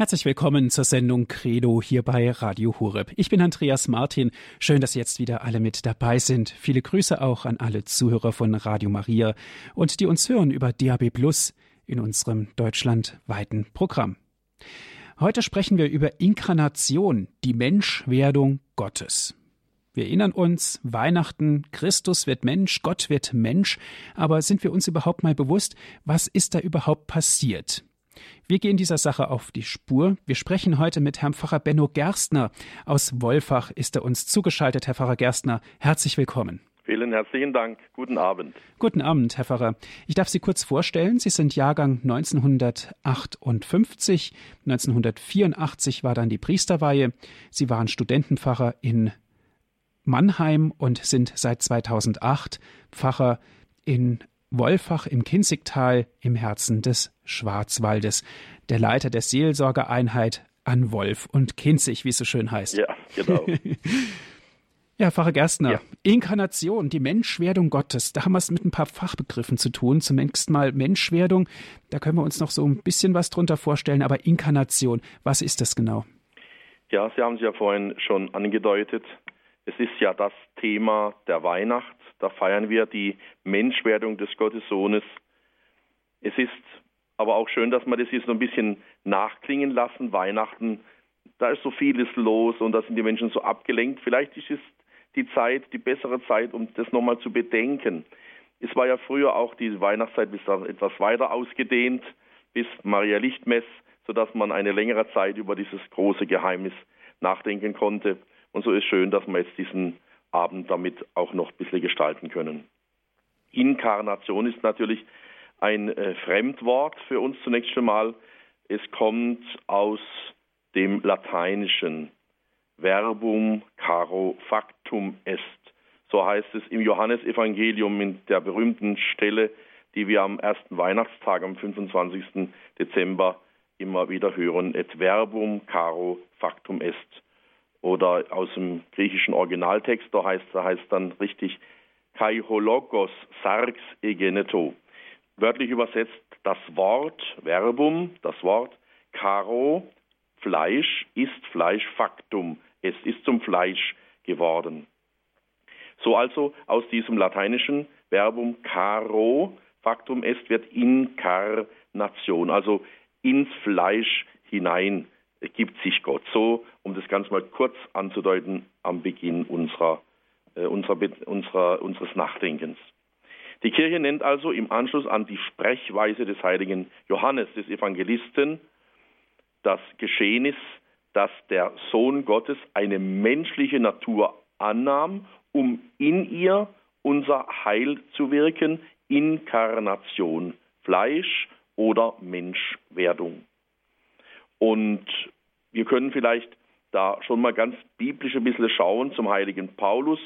Herzlich willkommen zur Sendung Credo hier bei Radio Horeb. Ich bin Andreas Martin. Schön, dass jetzt wieder alle mit dabei sind. Viele Grüße auch an alle Zuhörer von Radio Maria und die uns hören über DAB Plus in unserem deutschlandweiten Programm. Heute sprechen wir über Inkarnation, die Menschwerdung Gottes. Wir erinnern uns, Weihnachten, Christus wird Mensch, Gott wird Mensch, aber sind wir uns überhaupt mal bewusst, was ist da überhaupt passiert? Wir gehen dieser Sache auf die Spur. Wir sprechen heute mit Herrn Pfarrer Benno Gerstner. Aus Wolfach ist er uns zugeschaltet, Herr Pfarrer Gerstner. Herzlich willkommen. Vielen herzlichen Dank. Guten Abend. Guten Abend, Herr Pfarrer. Ich darf Sie kurz vorstellen. Sie sind Jahrgang 1958. 1984 war dann die Priesterweihe. Sie waren Studentenpfarrer in Mannheim und sind seit 2008 Pfarrer in Wolfach im Kinzigtal im Herzen des Schwarzwaldes, der Leiter der Seelsorgeeinheit an Wolf und Kinzig, wie es so schön heißt. Ja, genau. ja, Pfarrer Gerstner, ja. Inkarnation, die Menschwerdung Gottes, da haben wir es mit ein paar Fachbegriffen zu tun. Zunächst mal Menschwerdung, da können wir uns noch so ein bisschen was drunter vorstellen, aber Inkarnation, was ist das genau? Ja, Sie haben es ja vorhin schon angedeutet. Es ist ja das Thema der Weihnacht. Da feiern wir die Menschwerdung des Gottessohnes. Es ist aber auch schön, dass wir das hier so ein bisschen nachklingen lassen. Weihnachten, da ist so vieles los und da sind die Menschen so abgelenkt. Vielleicht ist es die Zeit, die bessere Zeit, um das nochmal zu bedenken. Es war ja früher auch die Weihnachtszeit bis dann etwas weiter ausgedehnt, bis Maria Lichtmess, sodass man eine längere Zeit über dieses große Geheimnis nachdenken konnte. Und so ist schön, dass wir jetzt diesen Abend damit auch noch ein bisschen gestalten können. Inkarnation ist natürlich ein äh, Fremdwort für uns zunächst einmal. Es kommt aus dem Lateinischen. Verbum caro factum est. So heißt es im Johannesevangelium in der berühmten Stelle, die wir am ersten Weihnachtstag, am 25. Dezember, immer wieder hören. Et verbum caro factum est. Oder aus dem griechischen Originaltext, da heißt, da heißt dann richtig kai hologos sarx egeneto. Wörtlich übersetzt das Wort, Verbum, das Wort, Karo, Fleisch, ist Fleisch, Faktum, es ist zum Fleisch geworden. So also aus diesem lateinischen Verbum caro, Faktum est, wird Inkarnation, also ins Fleisch hinein gibt sich Gott. So, um das Ganze mal kurz anzudeuten am Beginn unserer, äh, unserer, unserer, unseres Nachdenkens. Die Kirche nennt also im Anschluss an die Sprechweise des heiligen Johannes, des Evangelisten, das Geschehnis, dass der Sohn Gottes eine menschliche Natur annahm, um in ihr unser Heil zu wirken, Inkarnation, Fleisch oder Menschwerdung. Und wir können vielleicht da schon mal ganz biblisch ein bisschen schauen zum heiligen Paulus,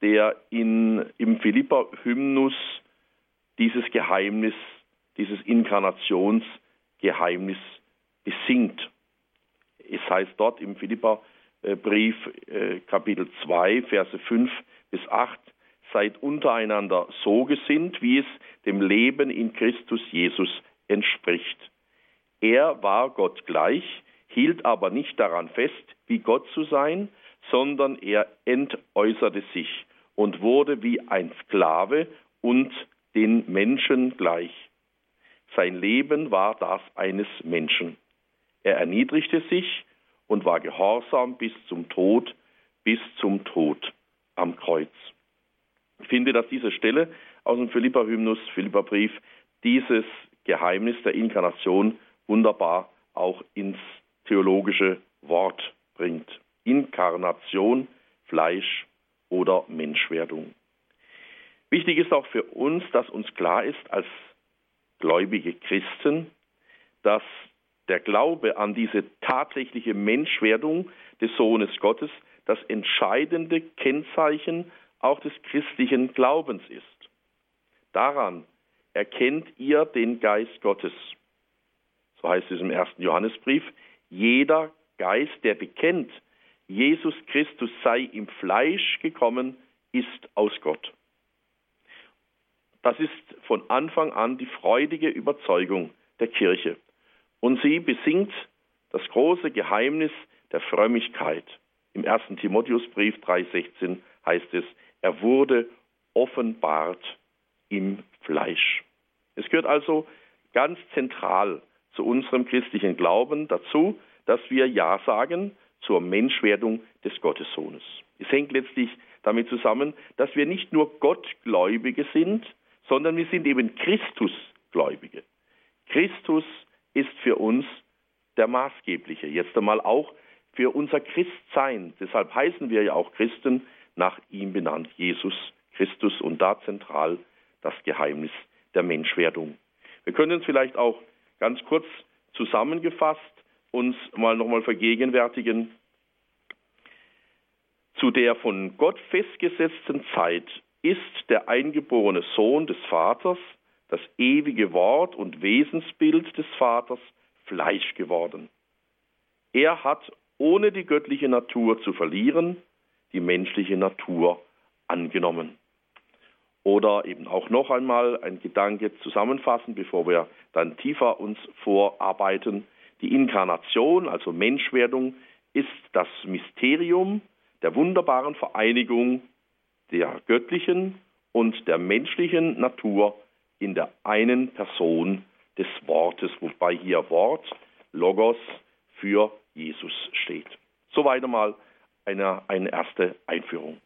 der in, im Philippa-Hymnus dieses Geheimnis, dieses Inkarnationsgeheimnis besingt. Es heißt dort im Philippa-Brief äh, Kapitel 2, Verse 5 bis 8, seid untereinander so gesinnt, wie es dem Leben in Christus Jesus entspricht. Er war Gott gleich, hielt aber nicht daran fest, wie Gott zu sein, sondern er entäußerte sich und wurde wie ein Sklave und den Menschen gleich. Sein Leben war das eines Menschen. Er erniedrigte sich und war gehorsam bis zum Tod, bis zum Tod am Kreuz. Ich finde, dass diese Stelle aus dem Philippa-Hymnus, Philippa-Brief, dieses Geheimnis der Inkarnation wunderbar auch ins theologische Wort bringt. Inkarnation, Fleisch oder Menschwerdung. Wichtig ist auch für uns, dass uns klar ist als gläubige Christen, dass der Glaube an diese tatsächliche Menschwerdung des Sohnes Gottes das entscheidende Kennzeichen auch des christlichen Glaubens ist. Daran erkennt ihr den Geist Gottes. So heißt es im ersten Johannesbrief, jeder Geist, der bekennt, Jesus Christus sei im Fleisch gekommen, ist aus Gott. Das ist von Anfang an die freudige Überzeugung der Kirche. Und sie besingt das große Geheimnis der Frömmigkeit. Im 1. Timotheusbrief 3,16 heißt es, er wurde offenbart im Fleisch. Es gehört also ganz zentral zu unserem christlichen Glauben dazu, dass wir Ja sagen zur Menschwerdung des Gottessohnes. Es hängt letztlich damit zusammen, dass wir nicht nur Gottgläubige sind, sondern wir sind eben Christusgläubige. Christus ist für uns der Maßgebliche, jetzt einmal auch für unser Christsein. Deshalb heißen wir ja auch Christen, nach ihm benannt, Jesus Christus und da zentral das Geheimnis der Menschwerdung. Wir können uns vielleicht auch ganz kurz zusammengefasst uns mal nochmal vergegenwärtigen. Zu der von Gott festgesetzten Zeit ist der eingeborene Sohn des Vaters, das ewige Wort und Wesensbild des Vaters, Fleisch geworden. Er hat, ohne die göttliche Natur zu verlieren, die menschliche Natur angenommen. Oder eben auch noch einmal ein Gedanke zusammenfassen, bevor wir dann tiefer uns vorarbeiten. Die Inkarnation, also Menschwerdung, ist das Mysterium der wunderbaren Vereinigung der göttlichen und der menschlichen Natur in der einen Person des Wortes, wobei hier Wort, Logos, für Jesus steht. Soweit einmal eine, eine erste Einführung.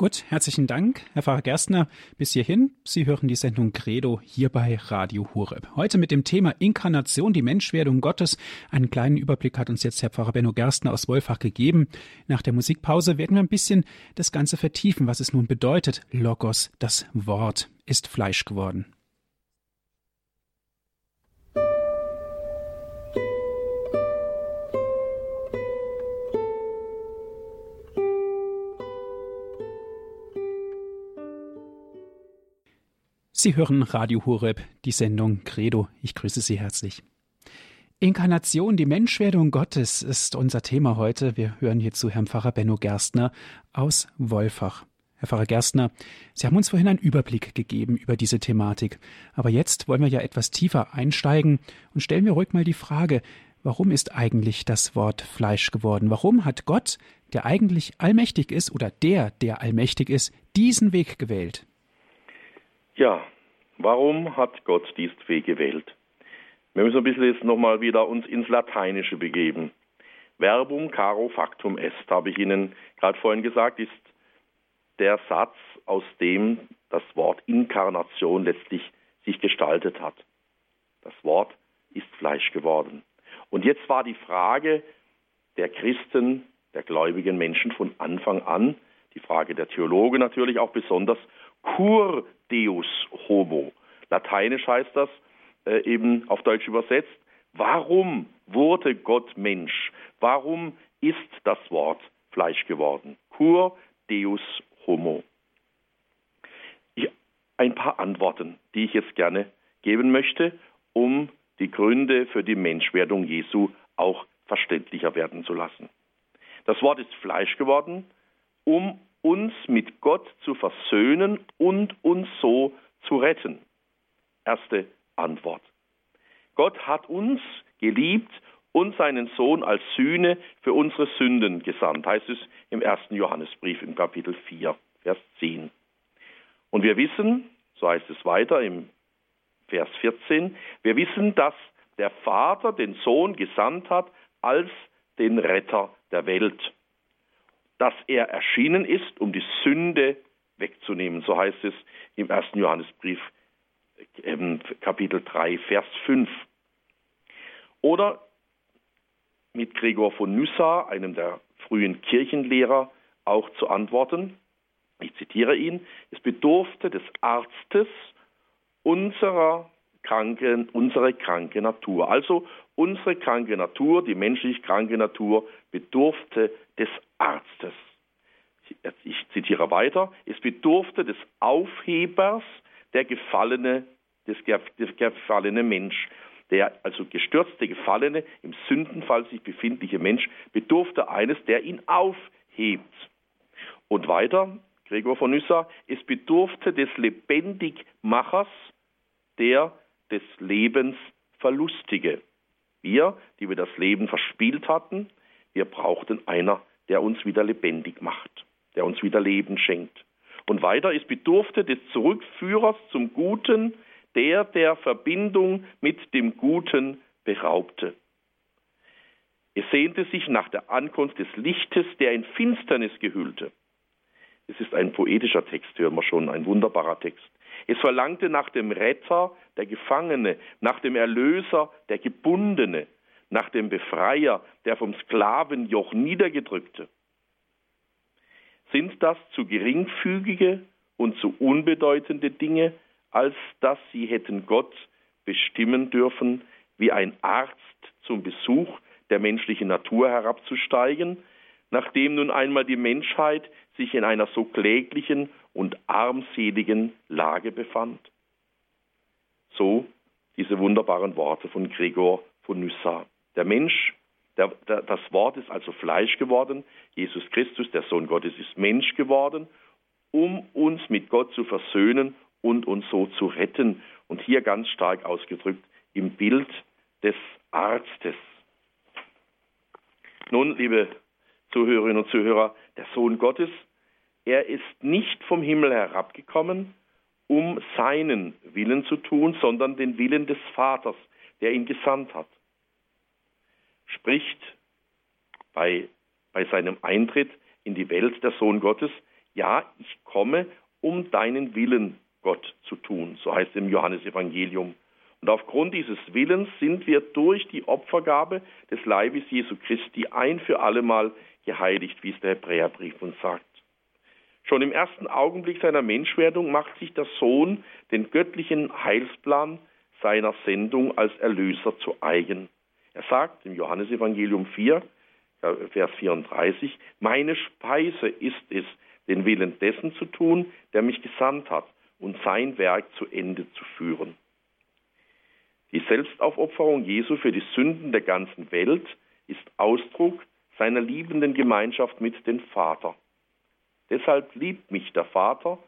Gut, herzlichen Dank, Herr Pfarrer Gerstner. Bis hierhin. Sie hören die Sendung Credo hier bei Radio Horeb. Heute mit dem Thema Inkarnation, die Menschwerdung Gottes. Einen kleinen Überblick hat uns jetzt Herr Pfarrer Benno Gerstner aus Wolfach gegeben. Nach der Musikpause werden wir ein bisschen das Ganze vertiefen, was es nun bedeutet. Logos, das Wort, ist Fleisch geworden. Sie hören Radio Horeb, die Sendung Credo. Ich grüße Sie herzlich. Inkarnation, die Menschwerdung Gottes ist unser Thema heute. Wir hören hierzu Herrn Pfarrer Benno Gerstner aus Wolfach. Herr Pfarrer Gerstner, Sie haben uns vorhin einen Überblick gegeben über diese Thematik. Aber jetzt wollen wir ja etwas tiefer einsteigen und stellen wir ruhig mal die Frage, warum ist eigentlich das Wort Fleisch geworden? Warum hat Gott, der eigentlich allmächtig ist oder der, der allmächtig ist, diesen Weg gewählt? Ja, warum hat Gott diesen Weg gewählt? Wir müssen ein bisschen jetzt nochmal wieder uns ins Lateinische begeben. Verbum caro factum est, habe ich Ihnen gerade vorhin gesagt, ist der Satz, aus dem das Wort Inkarnation letztlich sich gestaltet hat. Das Wort ist Fleisch geworden. Und jetzt war die Frage der Christen, der gläubigen Menschen von Anfang an, die Frage der Theologen natürlich auch besonders, cur Deus homo. Lateinisch heißt das äh, eben auf Deutsch übersetzt, warum wurde Gott Mensch? Warum ist das Wort Fleisch geworden? Cur Deus homo. Ich, ein paar Antworten, die ich jetzt gerne geben möchte, um die Gründe für die Menschwerdung Jesu auch verständlicher werden zu lassen. Das Wort ist Fleisch geworden, um uns mit Gott zu versöhnen und uns so zu retten? Erste Antwort. Gott hat uns geliebt und seinen Sohn als Sühne für unsere Sünden gesandt, heißt es im ersten Johannesbrief im Kapitel 4, Vers 10. Und wir wissen, so heißt es weiter im Vers 14, wir wissen, dass der Vater den Sohn gesandt hat als den Retter der Welt dass er erschienen ist, um die Sünde wegzunehmen. So heißt es im ersten Johannesbrief ähm, Kapitel 3, Vers 5. Oder mit Gregor von Nyssa, einem der frühen Kirchenlehrer, auch zu antworten. Ich zitiere ihn, es bedurfte des Arztes unserer kranke, unsere kranke Natur. Also unsere kranke Natur, die menschlich kranke Natur, bedurfte des Arztes. Ich zitiere weiter, es bedurfte des Aufhebers der gefallene, des, gefallene Mensch. Der also gestürzte, gefallene, im Sündenfall sich befindliche Mensch bedurfte eines, der ihn aufhebt. Und weiter, Gregor von Nyssa, es bedurfte des Lebendigmachers, der des Lebens verlustige. Wir, die wir das Leben verspielt hatten, wir brauchten einer, der uns wieder lebendig macht, der uns wieder Leben schenkt. Und weiter, es bedurfte des Zurückführers zum Guten, der der Verbindung mit dem Guten beraubte. Es sehnte sich nach der Ankunft des Lichtes, der in Finsternis gehüllte. Es ist ein poetischer Text, hören wir schon, ein wunderbarer Text. Es verlangte nach dem Retter, der Gefangene, nach dem Erlöser, der Gebundene, nach dem Befreier, der vom Sklavenjoch niedergedrückte. Sind das zu geringfügige und zu unbedeutende Dinge, als dass sie hätten Gott bestimmen dürfen, wie ein Arzt zum Besuch der menschlichen Natur herabzusteigen, nachdem nun einmal die Menschheit sich in einer so kläglichen und armseligen Lage befand. So diese wunderbaren Worte von Gregor von Nyssa. Der Mensch, der, der, das Wort ist also Fleisch geworden. Jesus Christus, der Sohn Gottes, ist Mensch geworden, um uns mit Gott zu versöhnen und uns so zu retten. Und hier ganz stark ausgedrückt im Bild des Arztes. Nun, liebe Zuhörerinnen und Zuhörer, der Sohn Gottes, er ist nicht vom Himmel herabgekommen, um seinen Willen zu tun, sondern den Willen des Vaters, der ihn gesandt hat. Spricht bei, bei seinem Eintritt in die Welt der Sohn Gottes, ja, ich komme, um deinen Willen, Gott, zu tun. So heißt es im Johannesevangelium. Und aufgrund dieses Willens sind wir durch die Opfergabe des Leibes Jesu Christi ein für allemal geheiligt, wie es der Hebräerbrief uns sagt. Schon im ersten Augenblick seiner Menschwerdung macht sich der Sohn den göttlichen Heilsplan seiner Sendung als Erlöser zu eigen. Er sagt im Johannesevangelium 4, Vers 34, meine Speise ist es, den Willen dessen zu tun, der mich gesandt hat, und sein Werk zu Ende zu führen. Die Selbstaufopferung Jesu für die Sünden der ganzen Welt ist Ausdruck seiner liebenden Gemeinschaft mit dem Vater. Deshalb liebt mich der Vater,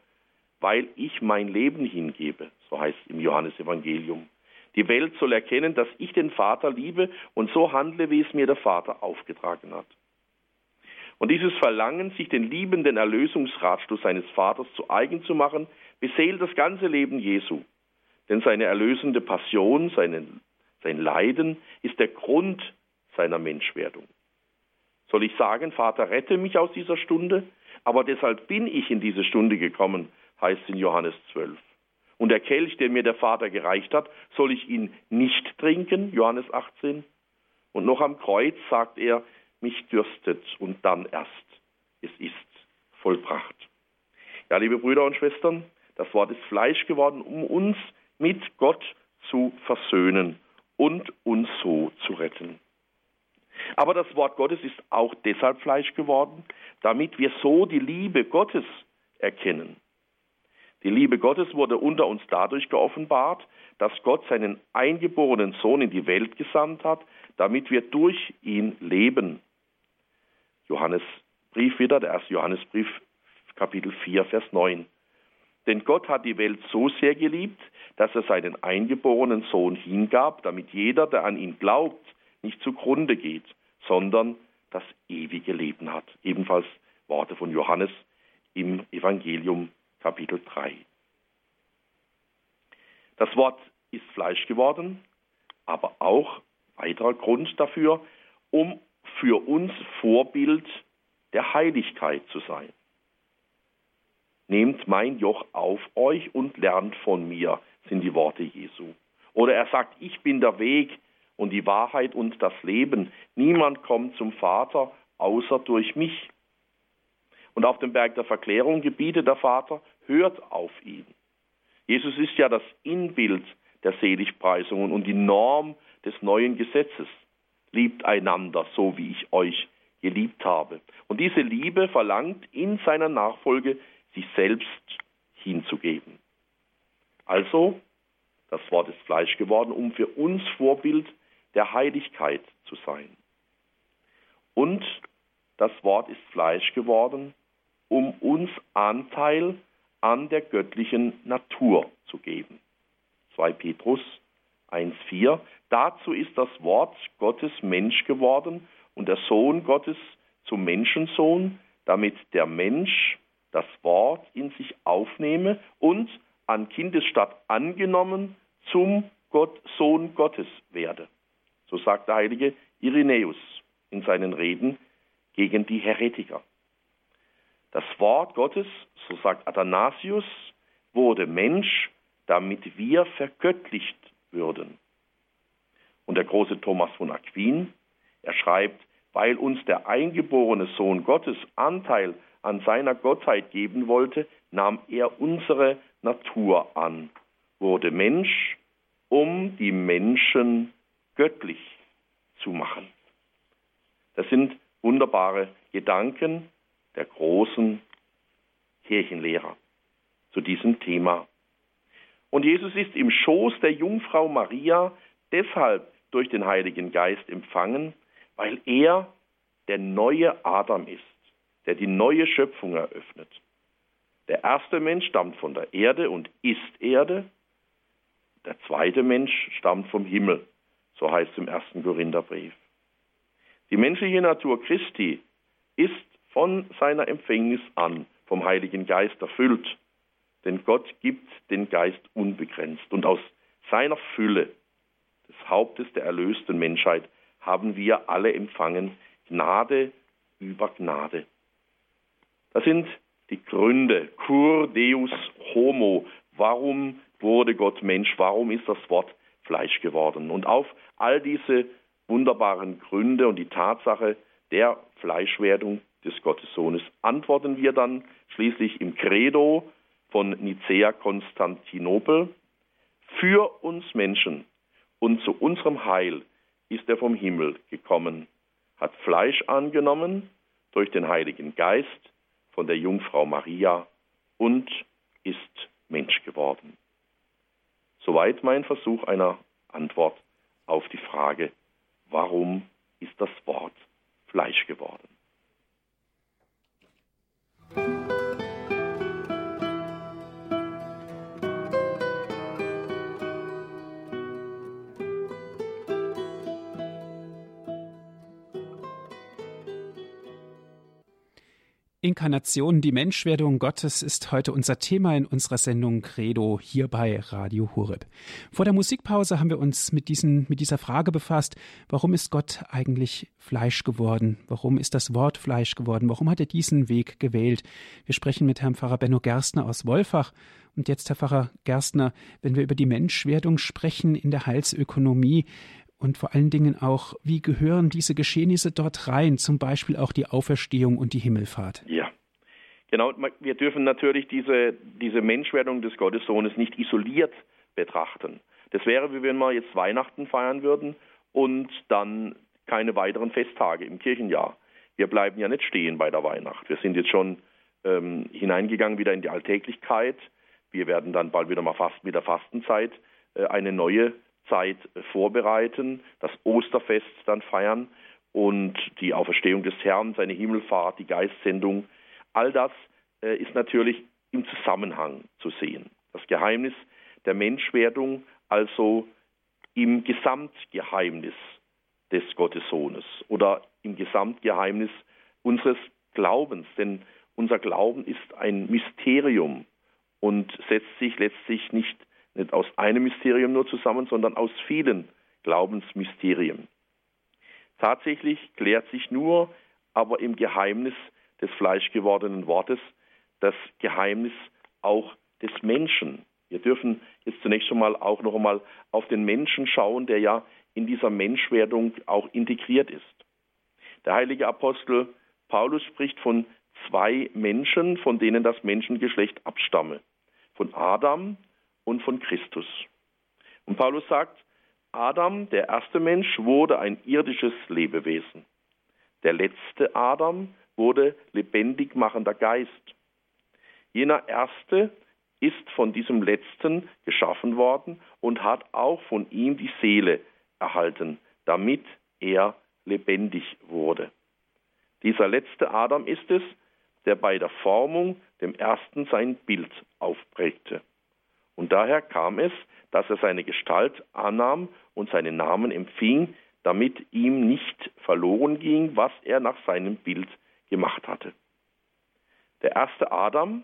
weil ich mein Leben hingebe, so heißt es im Johannesevangelium. Die Welt soll erkennen, dass ich den Vater liebe und so handle, wie es mir der Vater aufgetragen hat. Und dieses Verlangen, sich den liebenden Erlösungsratschluss seines Vaters zu eigen zu machen, beseelt das ganze Leben Jesu. Denn seine erlösende Passion, seine, sein Leiden ist der Grund seiner Menschwerdung. Soll ich sagen, Vater, rette mich aus dieser Stunde? Aber deshalb bin ich in diese Stunde gekommen, heißt in Johannes 12. Und der Kelch, den mir der Vater gereicht hat, soll ich ihn nicht trinken, Johannes 18. Und noch am Kreuz sagt er, mich dürstet und dann erst, es ist vollbracht. Ja, liebe Brüder und Schwestern, das Wort ist Fleisch geworden, um uns mit Gott zu versöhnen und uns so zu retten. Aber das Wort Gottes ist auch deshalb Fleisch geworden, damit wir so die Liebe Gottes erkennen. Die Liebe Gottes wurde unter uns dadurch geoffenbart, dass Gott seinen eingeborenen Sohn in die Welt gesandt hat, damit wir durch ihn leben. Johannes Brief wieder, der erste Johannesbrief, Kapitel 4, Vers 9. Denn Gott hat die Welt so sehr geliebt, dass er seinen eingeborenen Sohn hingab, damit jeder, der an ihn glaubt, nicht zugrunde geht, sondern das ewige Leben hat. Ebenfalls Worte von Johannes im Evangelium Kapitel 3. Das Wort ist Fleisch geworden, aber auch weiterer Grund dafür, um für uns Vorbild der Heiligkeit zu sein. Nehmt mein Joch auf euch und lernt von mir, sind die Worte Jesu. Oder er sagt, ich bin der Weg und die Wahrheit und das Leben. Niemand kommt zum Vater außer durch mich. Und auf dem Berg der Verklärung gebietet der Vater, hört auf ihn. Jesus ist ja das Inbild der Seligpreisungen und die Norm des neuen Gesetzes. Liebt einander, so wie ich euch geliebt habe. Und diese Liebe verlangt in seiner Nachfolge sich selbst hinzugeben. Also, das Wort ist Fleisch geworden, um für uns Vorbild der Heiligkeit zu sein. Und das Wort ist Fleisch geworden, um uns Anteil an der göttlichen Natur zu geben. 2 Petrus 1.4. Dazu ist das Wort Gottes Mensch geworden und der Sohn Gottes zum Menschensohn, damit der Mensch das Wort in sich aufnehme und an Kindesstatt angenommen zum Gott, Sohn Gottes werde. So sagt der heilige Irenäus in seinen Reden gegen die Heretiker. Das Wort Gottes, so sagt Athanasius, wurde Mensch, damit wir vergöttlicht würden. Und der große Thomas von Aquin, er schreibt, weil uns der eingeborene Sohn Gottes Anteil an seiner Gottheit geben wollte, nahm er unsere Natur an, wurde Mensch, um die Menschen göttlich zu machen. Das sind wunderbare Gedanken der großen Kirchenlehrer zu diesem Thema. Und Jesus ist im Schoß der Jungfrau Maria deshalb durch den Heiligen Geist empfangen, weil er der neue Adam ist, der die neue Schöpfung eröffnet. Der erste Mensch stammt von der Erde und ist Erde. Der zweite Mensch stammt vom Himmel, so heißt es im ersten Korintherbrief. Die menschliche Natur Christi ist von seiner Empfängnis an vom Heiligen Geist erfüllt, denn Gott gibt den Geist unbegrenzt. Und aus seiner Fülle des Hauptes der erlösten Menschheit haben wir alle empfangen Gnade über Gnade. Das sind die Gründe, cur deus homo, warum wurde Gott Mensch, warum ist das Wort Fleisch geworden. Und auf all diese wunderbaren Gründe und die Tatsache der Fleischwerdung des Gottessohnes antworten wir dann schließlich im Credo von Nicea Konstantinopel. Für uns Menschen und zu unserem Heil ist er vom Himmel gekommen, hat Fleisch angenommen durch den Heiligen Geist von der Jungfrau Maria und ist Mensch geworden. Soweit mein Versuch einer Antwort auf die Frage, warum ist das Wort Fleisch geworden? Inkarnation, die Menschwerdung Gottes ist heute unser Thema in unserer Sendung Credo hier bei Radio Horeb. Vor der Musikpause haben wir uns mit, diesen, mit dieser Frage befasst, warum ist Gott eigentlich Fleisch geworden? Warum ist das Wort Fleisch geworden? Warum hat er diesen Weg gewählt? Wir sprechen mit Herrn Pfarrer Benno Gerstner aus Wolfach. Und jetzt, Herr Pfarrer Gerstner, wenn wir über die Menschwerdung sprechen in der Heilsökonomie, und vor allen Dingen auch, wie gehören diese Geschehnisse dort rein, zum Beispiel auch die Auferstehung und die Himmelfahrt? Ja, genau. Wir dürfen natürlich diese, diese Menschwerdung des Gottessohnes nicht isoliert betrachten. Das wäre, wie wenn wir jetzt Weihnachten feiern würden und dann keine weiteren Festtage im Kirchenjahr. Wir bleiben ja nicht stehen bei der Weihnacht. Wir sind jetzt schon ähm, hineingegangen wieder in die Alltäglichkeit. Wir werden dann bald wieder mal fast mit der Fastenzeit äh, eine neue Zeit vorbereiten, das Osterfest dann feiern und die Auferstehung des Herrn, seine Himmelfahrt, die Geistsendung. All das äh, ist natürlich im Zusammenhang zu sehen. Das Geheimnis der Menschwerdung also im Gesamtgeheimnis des Gottessohnes oder im Gesamtgeheimnis unseres Glaubens. Denn unser Glauben ist ein Mysterium und setzt sich letztlich nicht nicht aus einem Mysterium nur zusammen, sondern aus vielen Glaubensmysterien. Tatsächlich klärt sich nur aber im Geheimnis des fleischgewordenen Wortes das Geheimnis auch des Menschen. Wir dürfen jetzt zunächst schon mal auch noch einmal auf den Menschen schauen, der ja in dieser Menschwerdung auch integriert ist. Der heilige Apostel Paulus spricht von zwei Menschen, von denen das Menschengeschlecht abstamme. Von Adam und von Christus. Und Paulus sagt, Adam, der erste Mensch, wurde ein irdisches Lebewesen. Der letzte Adam wurde lebendig machender Geist. Jener erste ist von diesem letzten geschaffen worden und hat auch von ihm die Seele erhalten, damit er lebendig wurde. Dieser letzte Adam ist es, der bei der Formung dem ersten sein Bild aufprägte. Und daher kam es, dass er seine Gestalt annahm und seinen Namen empfing, damit ihm nicht verloren ging, was er nach seinem Bild gemacht hatte. Der erste Adam,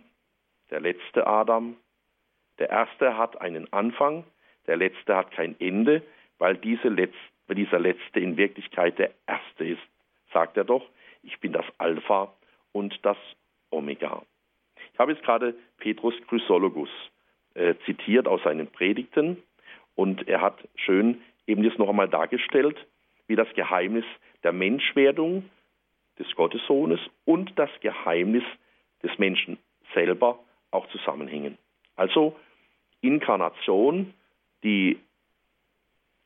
der letzte Adam, der erste hat einen Anfang, der letzte hat kein Ende, weil, diese Letz-, dieser letzte in Wirklichkeit der erste ist, sagt er doch, ich bin das Alpha und das Omega. Ich habe jetzt gerade Petrus Chrysologus äh, zitiert aus seinen Predigten und er hat schön eben das noch einmal dargestellt, wie das Geheimnis der Menschwerdung des Gottessohnes und das Geheimnis des Menschen selber auch zusammenhängen. Also Inkarnation, die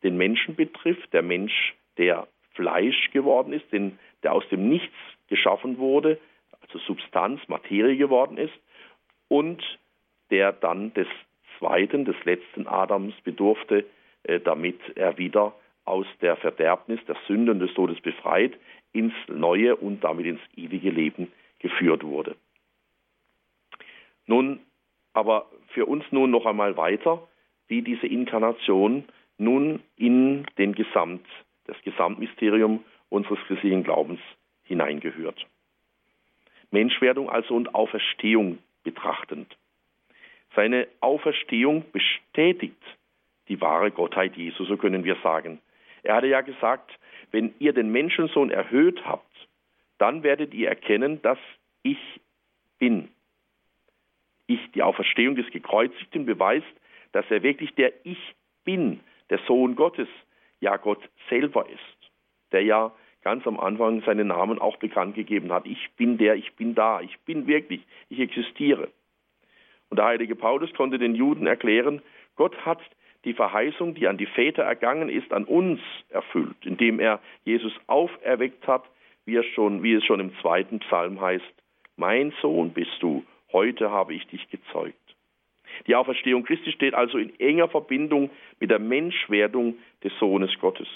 den Menschen betrifft, der Mensch, der Fleisch geworden ist, den, der aus dem Nichts geschaffen wurde, also Substanz, Materie geworden ist, und der dann des zweiten, des letzten Adams bedurfte, äh, damit er wieder aus der Verderbnis, der Sünde und des Todes befreit, ins neue und damit ins ewige Leben geführt wurde. Nun, aber für uns nun noch einmal weiter, wie diese Inkarnation nun in den Gesamt, das Gesamtmysterium unseres christlichen Glaubens hineingehört. Menschwerdung also und Auferstehung betrachtend. Seine Auferstehung bestätigt die wahre Gottheit Jesu, so können wir sagen. Er hatte ja gesagt, wenn ihr den Menschensohn erhöht habt, dann werdet ihr erkennen, dass ich bin. Ich, die Auferstehung des Gekreuzigten, beweist, dass er wirklich der Ich bin, der Sohn Gottes, ja Gott selber ist, der ja ganz am Anfang seinen Namen auch bekannt gegeben hat. Ich bin der, ich bin da, ich bin wirklich, ich existiere. Und der heilige Paulus konnte den Juden erklären, Gott hat die Verheißung, die an die Väter ergangen ist, an uns erfüllt, indem er Jesus auferweckt hat, wie es schon, wie es schon im zweiten Psalm heißt, mein Sohn bist du, heute habe ich dich gezeugt. Die Auferstehung Christi steht also in enger Verbindung mit der Menschwerdung des Sohnes Gottes.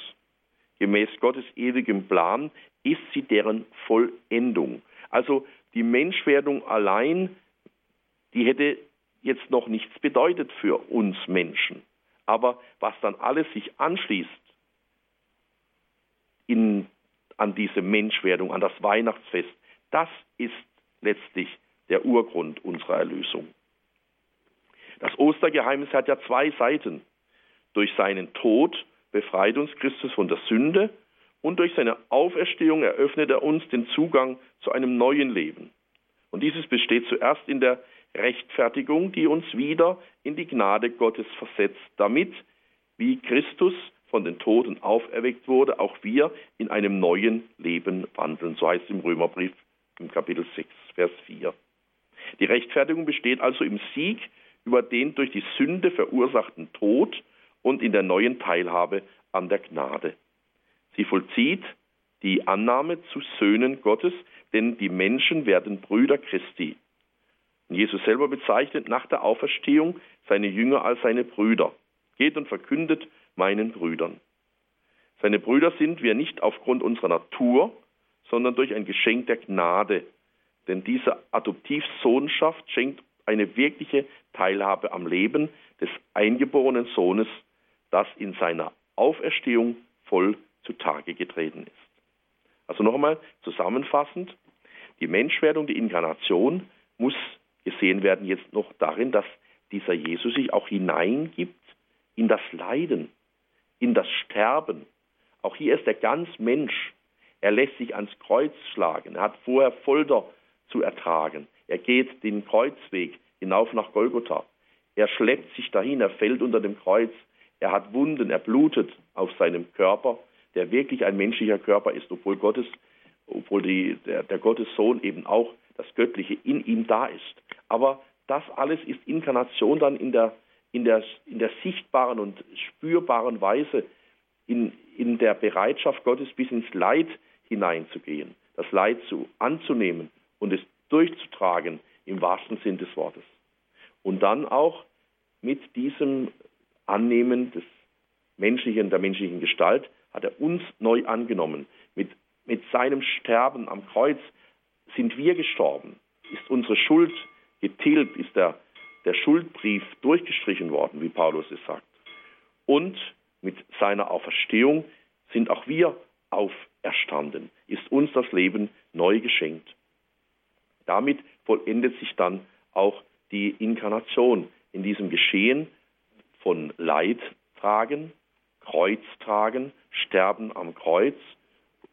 Gemäß Gottes ewigem Plan ist sie deren Vollendung. Also die Menschwerdung allein, die hätte jetzt noch nichts bedeutet für uns Menschen. Aber was dann alles sich anschließt in, an diese Menschwerdung, an das Weihnachtsfest, das ist letztlich der Urgrund unserer Erlösung. Das Ostergeheimnis hat ja zwei Seiten. Durch seinen Tod befreit uns Christus von der Sünde und durch seine Auferstehung eröffnet er uns den Zugang zu einem neuen Leben. Und dieses besteht zuerst in der Rechtfertigung, die uns wieder in die Gnade Gottes versetzt, damit, wie Christus von den Toten auferweckt wurde, auch wir in einem neuen Leben wandeln. So heißt es im Römerbrief im Kapitel 6, Vers 4. Die Rechtfertigung besteht also im Sieg über den durch die Sünde verursachten Tod und in der neuen Teilhabe an der Gnade. Sie vollzieht die Annahme zu Söhnen Gottes, denn die Menschen werden Brüder Christi. Jesus selber bezeichnet nach der Auferstehung seine Jünger als seine Brüder. Geht und verkündet meinen Brüdern. Seine Brüder sind wir nicht aufgrund unserer Natur, sondern durch ein Geschenk der Gnade. Denn diese Adoptivsohnschaft schenkt eine wirkliche Teilhabe am Leben des eingeborenen Sohnes, das in seiner Auferstehung voll zutage getreten ist. Also noch einmal zusammenfassend, die Menschwerdung, die Inkarnation muss gesehen werden jetzt noch darin, dass dieser Jesus sich auch hineingibt in das Leiden, in das Sterben. Auch hier ist er ganz Mensch. Er lässt sich ans Kreuz schlagen. Er hat vorher Folter zu ertragen. Er geht den Kreuzweg hinauf nach Golgotha. Er schleppt sich dahin, er fällt unter dem Kreuz. Er hat Wunden, er blutet auf seinem Körper, der wirklich ein menschlicher Körper ist, obwohl Gottes, obwohl die, der, der Gottessohn eben auch das Göttliche in ihm da ist. Aber das alles ist Inkarnation dann in der, in der, in der sichtbaren und spürbaren Weise, in, in der Bereitschaft Gottes bis ins Leid hineinzugehen, das Leid zu anzunehmen und es durchzutragen im wahrsten Sinn des Wortes. Und dann auch mit diesem Annehmen des menschlichen, der menschlichen Gestalt hat er uns neu angenommen. Mit, mit seinem Sterben am Kreuz sind wir gestorben, ist unsere Schuld getilgt, ist der, der Schuldbrief durchgestrichen worden, wie Paulus es sagt. Und mit seiner Auferstehung sind auch wir auferstanden, ist uns das Leben neu geschenkt. Damit vollendet sich dann auch die Inkarnation in diesem Geschehen von Leid tragen, Kreuz tragen, Sterben am Kreuz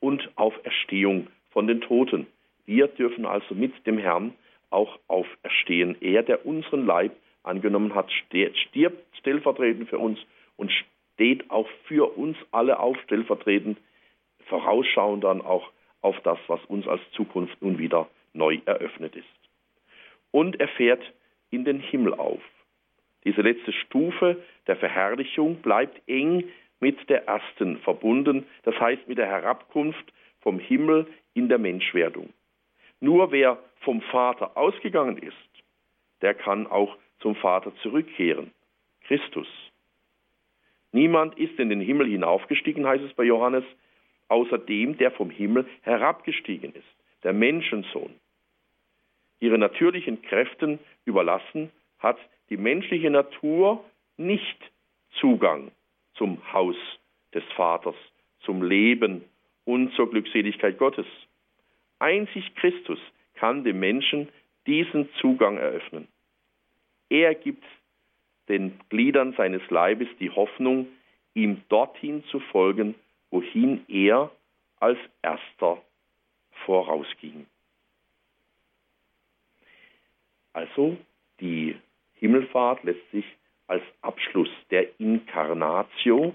und Auferstehung von den Toten. Wir dürfen also mit dem Herrn auch auferstehen. Er, der unseren Leib angenommen hat, stirbt stellvertretend für uns und steht auch für uns alle auf, stellvertretend, vorausschauend dann auch auf das, was uns als Zukunft nun wieder neu eröffnet ist. Und er fährt in den Himmel auf. Diese letzte Stufe der Verherrlichung bleibt eng mit der ersten verbunden, das heißt mit der Herabkunft vom Himmel in der Menschwerdung. Nur wer vom Vater ausgegangen ist, der kann auch zum Vater zurückkehren, Christus. Niemand ist in den Himmel hinaufgestiegen, heißt es bei Johannes, außer dem, der vom Himmel herabgestiegen ist, der Menschensohn. Ihre natürlichen Kräften überlassen, hat die menschliche Natur nicht Zugang zum Haus des Vaters, zum Leben und zur Glückseligkeit Gottes. Einzig Christus kann dem Menschen diesen Zugang eröffnen. Er gibt den Gliedern seines Leibes die Hoffnung, ihm dorthin zu folgen, wohin er als erster vorausging. Also die Himmelfahrt lässt sich als Abschluss der Inkarnatio,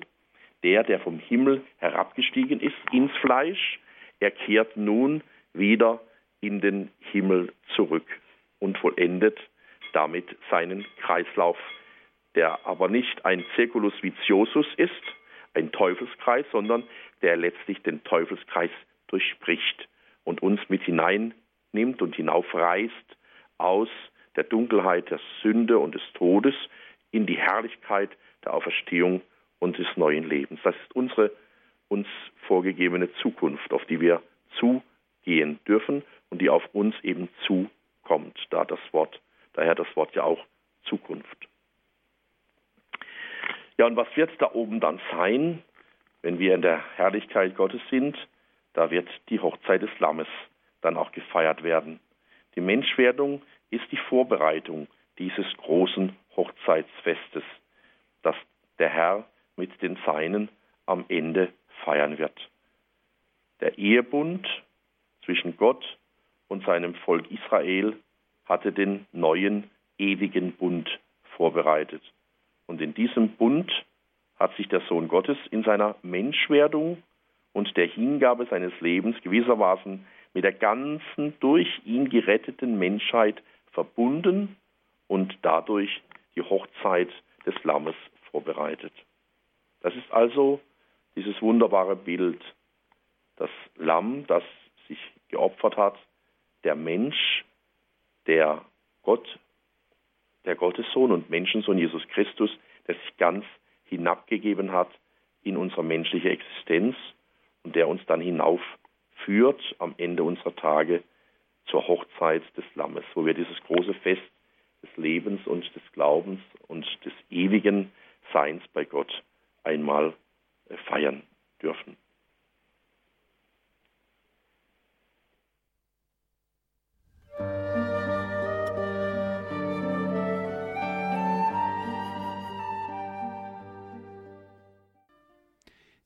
der, der vom Himmel herabgestiegen ist ins Fleisch, er kehrt nun wieder in den Himmel zurück und vollendet damit seinen Kreislauf, der aber nicht ein Circulus viciosus ist, ein Teufelskreis, sondern der letztlich den Teufelskreis durchspricht und uns mit hineinnimmt und hinaufreißt aus der Dunkelheit der Sünde und des Todes in die Herrlichkeit der Auferstehung und des neuen Lebens. Das ist unsere uns vorgegebene Zukunft, auf die wir zugehen dürfen und die auf uns eben zukommt, da das Wort, daher das Wort ja auch Zukunft. Ja, und was wird da oben dann sein, wenn wir in der Herrlichkeit Gottes sind? Da wird die Hochzeit des Lammes dann auch gefeiert werden. Die Menschwerdung ist die Vorbereitung dieses großen Hochzeitsfestes, das der Herr mit den Seinen am Ende feiern wird. Der Ehebund zwischen Gott und seinem Volk Israel hatte den neuen ewigen Bund vorbereitet. Und in diesem Bund hat sich der Sohn Gottes in seiner Menschwerdung und der Hingabe seines Lebens gewissermaßen mit der ganzen durch ihn geretteten Menschheit verbunden und dadurch die Hochzeit des Lammes vorbereitet. Das ist also dieses wunderbare Bild, das Lamm, das sich geopfert hat, der Mensch, der Gott, der Gottessohn und Menschensohn Jesus Christus, der sich ganz hinabgegeben hat in unsere menschliche Existenz und der uns dann hinaufführt am Ende unserer Tage zur Hochzeit des Lammes, wo wir dieses große Fest des Lebens und des Glaubens und des ewigen Seins bei Gott einmal äh, feiern dürfen.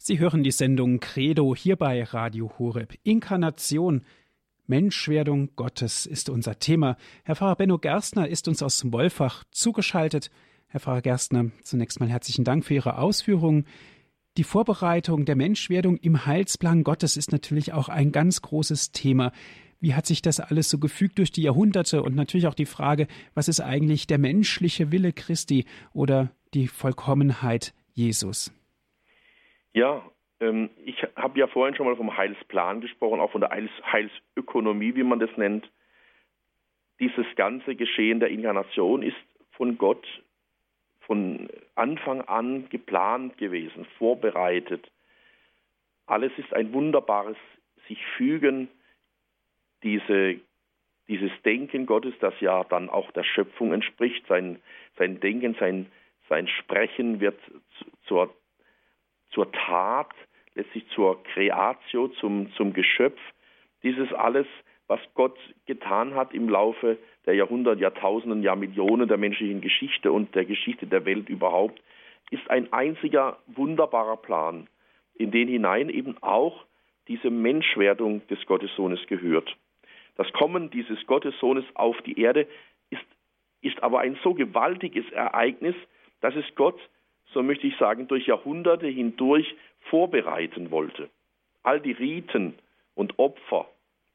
Sie hören die Sendung Credo hier bei Radio Horeb. Inkarnation Menschwerdung Gottes ist unser Thema. Herr Pfarrer Benno Gerstner ist uns aus Wolfach zugeschaltet. Herr Pfarrer Gerstner, zunächst mal herzlichen Dank für Ihre Ausführungen. Die Vorbereitung der Menschwerdung im Heilsplan Gottes ist natürlich auch ein ganz großes Thema. Wie hat sich das alles so gefügt durch die Jahrhunderte und natürlich auch die Frage, was ist eigentlich der menschliche Wille Christi oder die Vollkommenheit Jesus? Ja, ähm, ich habe ja vorhin schon mal vom Heilsplan gesprochen, auch von der Heils Heilsökonomie, wie man das nennt. Dieses ganze Geschehen der Inkarnation ist von Gott von Anfang an geplant gewesen, vorbereitet. Alles ist ein wunderbares sich fügen, diese, dieses Denken Gottes, das ja dann auch der Schöpfung entspricht, sein, sein Denken, sein, sein Sprechen wird zur, zur Tat, letztlich zur Creatio, zum, zum Geschöpf. Dieses alles, was Gott getan hat im Laufe der Jahrhunderte, Jahrtausenden, Jahrmillionen der menschlichen Geschichte und der Geschichte der Welt überhaupt, ist ein einziger wunderbarer Plan, in den hinein eben auch diese Menschwerdung des Gottessohnes gehört. Das Kommen dieses Gottessohnes auf die Erde ist, ist aber ein so gewaltiges Ereignis, dass es Gott, so möchte ich sagen, durch Jahrhunderte hindurch vorbereiten wollte. All die Riten und Opfer,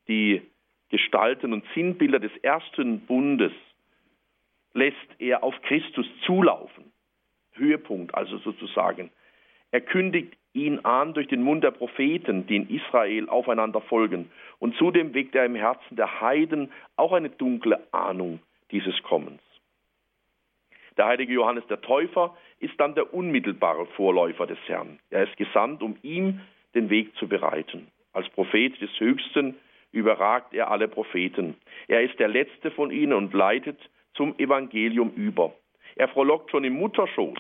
die Gestalten und Sinnbilder des ersten Bundes lässt er auf Christus zulaufen. Höhepunkt also sozusagen. Er kündigt ihn an durch den Mund der Propheten, die in Israel aufeinander folgen. Und zudem weckt er im Herzen der Heiden auch eine dunkle Ahnung dieses Kommens. Der heilige Johannes der Täufer ist dann der unmittelbare Vorläufer des Herrn. Er ist gesandt, um ihm den Weg zu bereiten. Als Prophet des Höchsten überragt er alle Propheten. Er ist der letzte von ihnen und leitet zum Evangelium über. Er frohlockt schon im Mutterschoß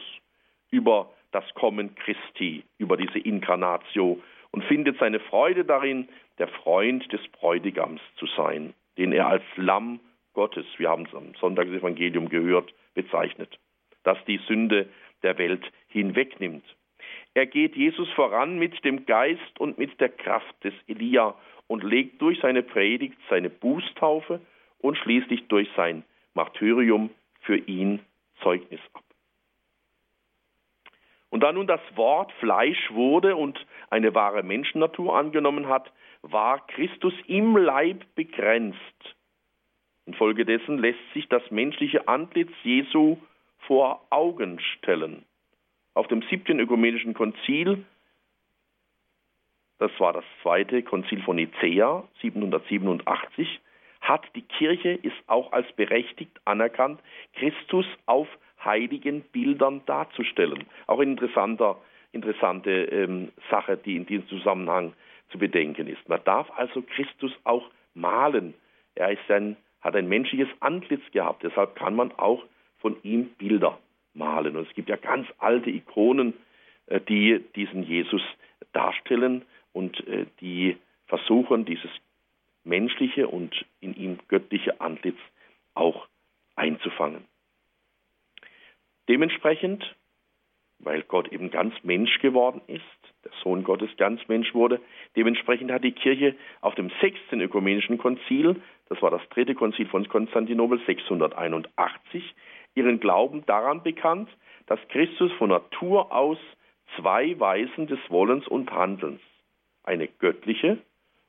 über das Kommen Christi, über diese Inkarnatio und findet seine Freude darin, der Freund des Bräutigams zu sein, den er als Lamm Gottes, wir haben es am Sonntagsevangelium gehört, bezeichnet, das die Sünde der Welt hinwegnimmt. Er geht Jesus voran mit dem Geist und mit der Kraft des Elia und legt durch seine Predigt seine Bußtaufe und schließlich durch sein Martyrium für ihn Zeugnis ab. Und da nun das Wort Fleisch wurde und eine wahre Menschennatur angenommen hat, war Christus im Leib begrenzt. Infolgedessen lässt sich das menschliche Antlitz Jesu vor Augen stellen. Auf dem siebten ökumenischen Konzil das war das zweite Konzil von Nicea 787, hat die Kirche ist auch als berechtigt anerkannt, Christus auf heiligen Bildern darzustellen. Auch eine interessante ähm, Sache, die in diesem Zusammenhang zu bedenken ist. Man darf also Christus auch malen. Er ist ein, hat ein menschliches Antlitz gehabt, deshalb kann man auch von ihm Bilder malen. Und es gibt ja ganz alte Ikonen, äh, die diesen Jesus darstellen und äh, die versuchen, dieses menschliche und in ihm göttliche Antlitz auch einzufangen. Dementsprechend, weil Gott eben ganz Mensch geworden ist, der Sohn Gottes ganz Mensch wurde, dementsprechend hat die Kirche auf dem sechsten ökumenischen Konzil, das war das dritte Konzil von Konstantinopel 681, ihren Glauben daran bekannt, dass Christus von Natur aus zwei Weisen des Wollens und Handelns, eine göttliche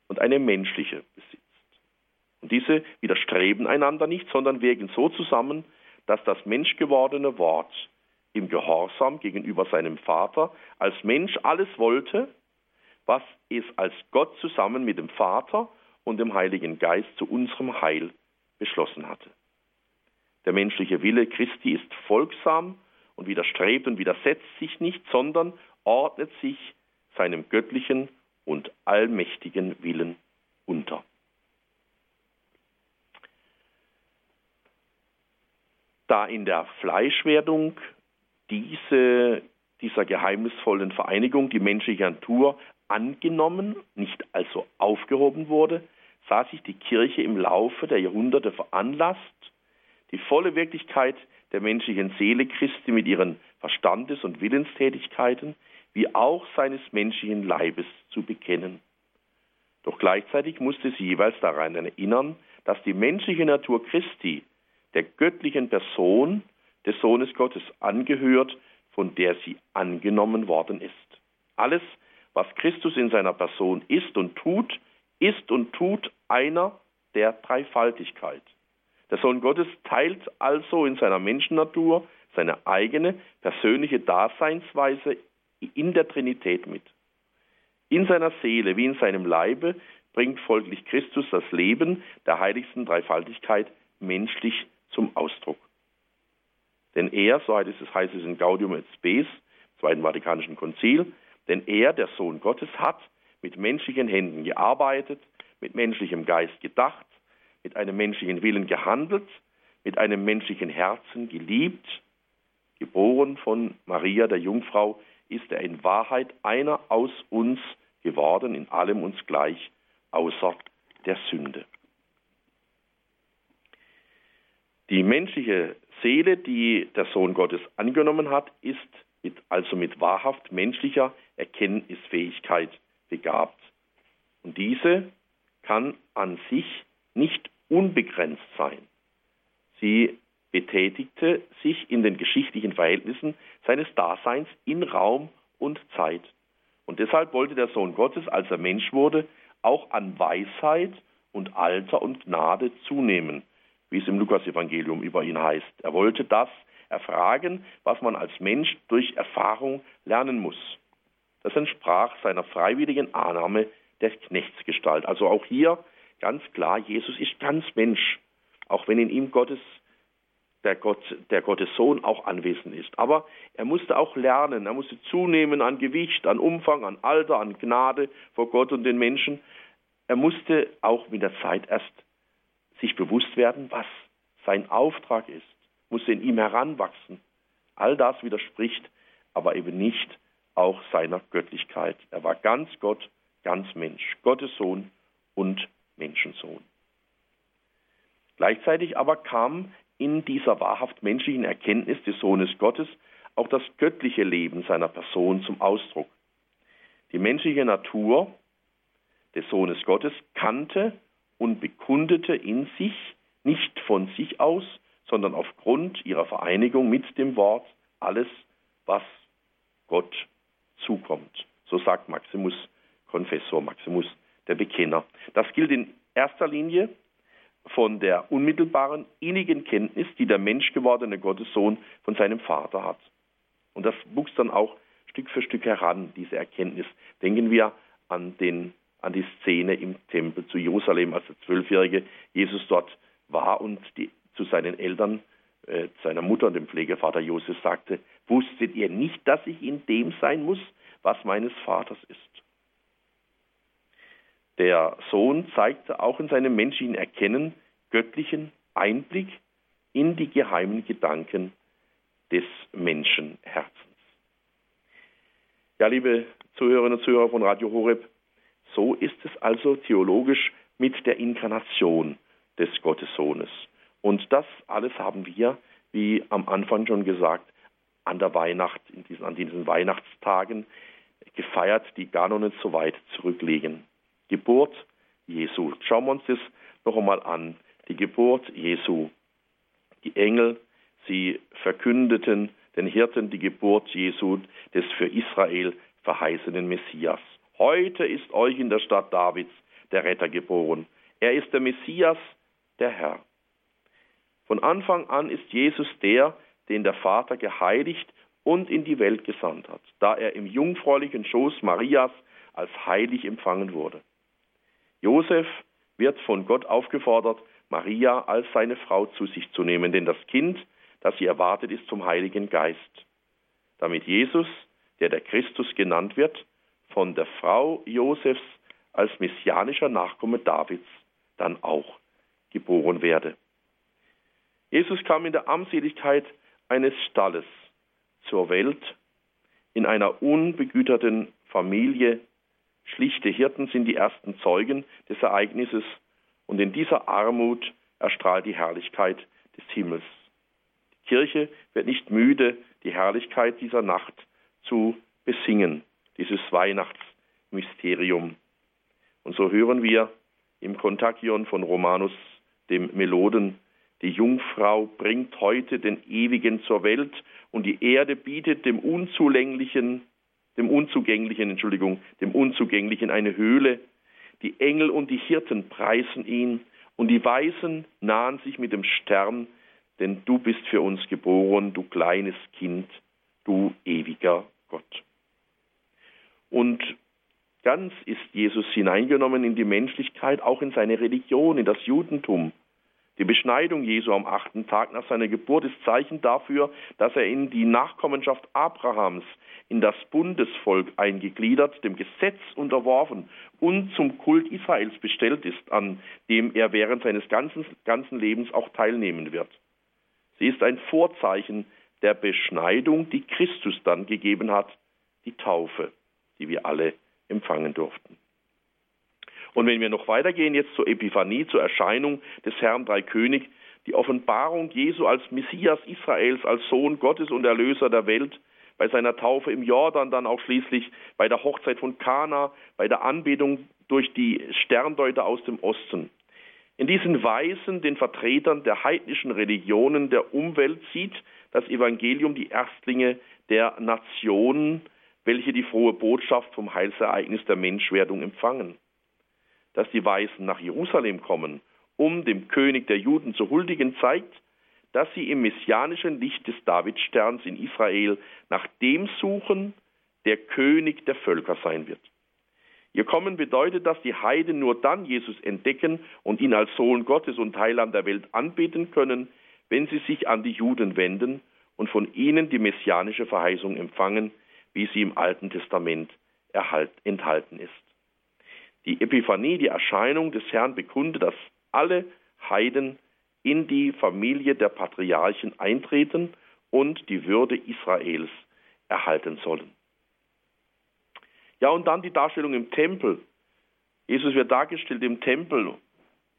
und eine menschliche besitzt. Und diese widerstreben einander nicht, sondern wirken so zusammen, dass das menschgewordene Wort im Gehorsam gegenüber seinem Vater als Mensch alles wollte, was es als Gott zusammen mit dem Vater und dem Heiligen Geist zu unserem Heil beschlossen hatte. Der menschliche Wille Christi ist folgsam und widerstrebt und widersetzt sich nicht, sondern ordnet sich seinem göttlichen und allmächtigen Willen unter. Da in der Fleischwerdung diese, dieser geheimnisvollen Vereinigung die menschliche Natur angenommen, nicht also aufgehoben wurde, sah sich die Kirche im Laufe der Jahrhunderte veranlasst, die volle Wirklichkeit der menschlichen Seele Christi mit ihren Verstandes- und Willenstätigkeiten wie auch seines menschlichen Leibes zu bekennen. Doch gleichzeitig musste sie jeweils daran erinnern, dass die menschliche Natur Christi der göttlichen Person des Sohnes Gottes angehört, von der sie angenommen worden ist. Alles, was Christus in seiner Person ist und tut, ist und tut einer der Dreifaltigkeit. Der Sohn Gottes teilt also in seiner Menschennatur seine eigene persönliche Daseinsweise in der Trinität mit. In seiner Seele wie in seinem Leibe bringt folglich Christus das Leben der heiligsten Dreifaltigkeit menschlich zum Ausdruck. Denn er, so heißt es, heißt es in Gaudium et Spes, Zweiten Vatikanischen Konzil, denn er, der Sohn Gottes, hat mit menschlichen Händen gearbeitet, mit menschlichem Geist gedacht, mit einem menschlichen Willen gehandelt, mit einem menschlichen Herzen geliebt, geboren von Maria der Jungfrau, ist er in Wahrheit einer aus uns geworden, in allem uns gleich, außer der Sünde. Die menschliche Seele, die der Sohn Gottes angenommen hat, ist mit, also mit wahrhaft menschlicher Erkenntnisfähigkeit begabt. Und diese kann an sich nicht unbegrenzt sein. Sie betätigte sich in den geschichtlichen Verhältnissen seines Daseins in Raum und Zeit. Und deshalb wollte der Sohn Gottes, als er Mensch wurde, auch an Weisheit und Alter und Gnade zunehmen, wie es im Lukasevangelium über ihn heißt. Er wollte das erfragen, was man als Mensch durch Erfahrung lernen muss. Das entsprach seiner freiwilligen Annahme der Knechtsgestalt. Also auch hier ganz klar, Jesus ist ganz Mensch, auch wenn in ihm Gottes der, Gott, der Gottes Sohn auch anwesend ist. Aber er musste auch lernen, er musste zunehmen an Gewicht, an Umfang, an Alter, an Gnade vor Gott und den Menschen. Er musste auch mit der Zeit erst sich bewusst werden, was sein Auftrag ist, musste in ihm heranwachsen. All das widerspricht aber eben nicht auch seiner Göttlichkeit. Er war ganz Gott, ganz Mensch, Gottes Sohn und Menschensohn. Gleichzeitig aber kam in dieser wahrhaft menschlichen Erkenntnis des Sohnes Gottes auch das göttliche Leben seiner Person zum Ausdruck. Die menschliche Natur des Sohnes Gottes kannte und bekundete in sich nicht von sich aus, sondern aufgrund ihrer Vereinigung mit dem Wort alles, was Gott zukommt. So sagt Maximus, Konfessor Maximus, der Bekenner. Das gilt in erster Linie von der unmittelbaren, innigen Kenntnis, die der menschgewordene Gottessohn von seinem Vater hat. Und das wuchs dann auch Stück für Stück heran, diese Erkenntnis. Denken wir an, den, an die Szene im Tempel zu Jerusalem, als der Zwölfjährige Jesus dort war und die, zu seinen Eltern, äh, seiner Mutter und dem Pflegevater Josef sagte, wusstet ihr nicht, dass ich in dem sein muss, was meines Vaters ist? Der Sohn zeigte auch in seinem menschlichen Erkennen göttlichen Einblick in die geheimen Gedanken des Menschenherzens. Ja, liebe Zuhörerinnen und Zuhörer von Radio Horeb, so ist es also theologisch mit der Inkarnation des Gottessohnes. Und das alles haben wir, wie am Anfang schon gesagt, an der Weihnacht, diesen, an diesen Weihnachtstagen gefeiert, die gar noch nicht so weit zurückliegen. Geburt Jesu. Schauen wir uns das noch einmal an. Die Geburt Jesu. Die Engel, sie verkündeten den Hirten die Geburt Jesu, des für Israel verheißenen Messias. Heute ist euch in der Stadt Davids der Retter geboren. Er ist der Messias, der Herr. Von Anfang an ist Jesus der, den der Vater geheiligt und in die Welt gesandt hat, da er im jungfräulichen Schoß Marias als heilig empfangen wurde. Josef wird von Gott aufgefordert, Maria als seine Frau zu sich zu nehmen, denn das Kind, das sie erwartet, ist zum Heiligen Geist. Damit Jesus, der der Christus genannt wird, von der Frau Josefs als messianischer Nachkomme Davids dann auch geboren werde. Jesus kam in der Armseligkeit eines Stalles zur Welt, in einer unbegüterten Familie Schlichte Hirten sind die ersten Zeugen des Ereignisses und in dieser Armut erstrahlt die Herrlichkeit des Himmels. Die Kirche wird nicht müde, die Herrlichkeit dieser Nacht zu besingen, dieses Weihnachtsmysterium. Und so hören wir im Kontakion von Romanus, dem Meloden, die Jungfrau bringt heute den Ewigen zur Welt und die Erde bietet dem Unzulänglichen dem Unzugänglichen, Entschuldigung, dem Unzugänglichen eine Höhle. Die Engel und die Hirten preisen ihn und die Weisen nahen sich mit dem Stern, denn du bist für uns geboren, du kleines Kind, du ewiger Gott. Und ganz ist Jesus hineingenommen in die Menschlichkeit, auch in seine Religion, in das Judentum. Die Beschneidung Jesu am achten Tag nach seiner Geburt ist Zeichen dafür, dass er in die Nachkommenschaft Abrahams, in das Bundesvolk eingegliedert, dem Gesetz unterworfen und zum Kult Israels bestellt ist, an dem er während seines ganzen, ganzen Lebens auch teilnehmen wird. Sie ist ein Vorzeichen der Beschneidung, die Christus dann gegeben hat, die Taufe, die wir alle empfangen durften. Und wenn wir noch weitergehen, jetzt zur Epiphanie, zur Erscheinung des Herrn Dreikönig, die Offenbarung Jesu als Messias Israels, als Sohn Gottes und Erlöser der Welt, bei seiner Taufe im Jordan, dann auch schließlich bei der Hochzeit von Kana, bei der Anbetung durch die Sterndeuter aus dem Osten. In diesen Weisen, den Vertretern der heidnischen Religionen der Umwelt, sieht das Evangelium die Erstlinge der Nationen, welche die frohe Botschaft vom Heilsereignis der Menschwerdung empfangen. Dass die Weisen nach Jerusalem kommen, um dem König der Juden zu huldigen, zeigt, dass sie im messianischen Licht des Davidsterns in Israel nach dem suchen, der König der Völker sein wird. Ihr Kommen bedeutet, dass die Heiden nur dann Jesus entdecken und ihn als Sohn Gottes und Heiland der Welt anbeten können, wenn sie sich an die Juden wenden und von ihnen die messianische Verheißung empfangen, wie sie im Alten Testament enthalten ist. Die Epiphanie, die Erscheinung des Herrn bekundet, dass alle Heiden in die Familie der Patriarchen eintreten und die Würde Israels erhalten sollen. Ja, und dann die Darstellung im Tempel. Jesus wird dargestellt im Tempel.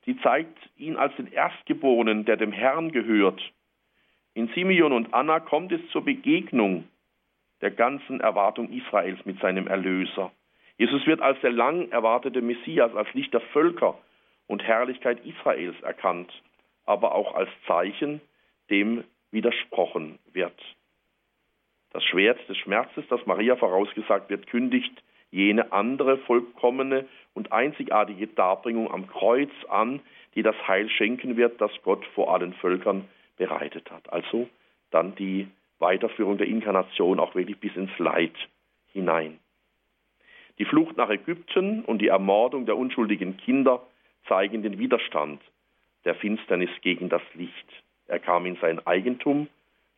Die zeigt ihn als den Erstgeborenen, der dem Herrn gehört. In Simeon und Anna kommt es zur Begegnung der ganzen Erwartung Israels mit seinem Erlöser. Jesus wird als der lang erwartete Messias, als Licht der Völker und Herrlichkeit Israels erkannt aber auch als Zeichen, dem widersprochen wird. Das Schwert des Schmerzes, das Maria vorausgesagt wird, kündigt jene andere vollkommene und einzigartige Darbringung am Kreuz an, die das Heil schenken wird, das Gott vor allen Völkern bereitet hat. Also dann die Weiterführung der Inkarnation auch wirklich bis ins Leid hinein. Die Flucht nach Ägypten und die Ermordung der unschuldigen Kinder zeigen den Widerstand der Finsternis gegen das Licht. Er kam in sein Eigentum,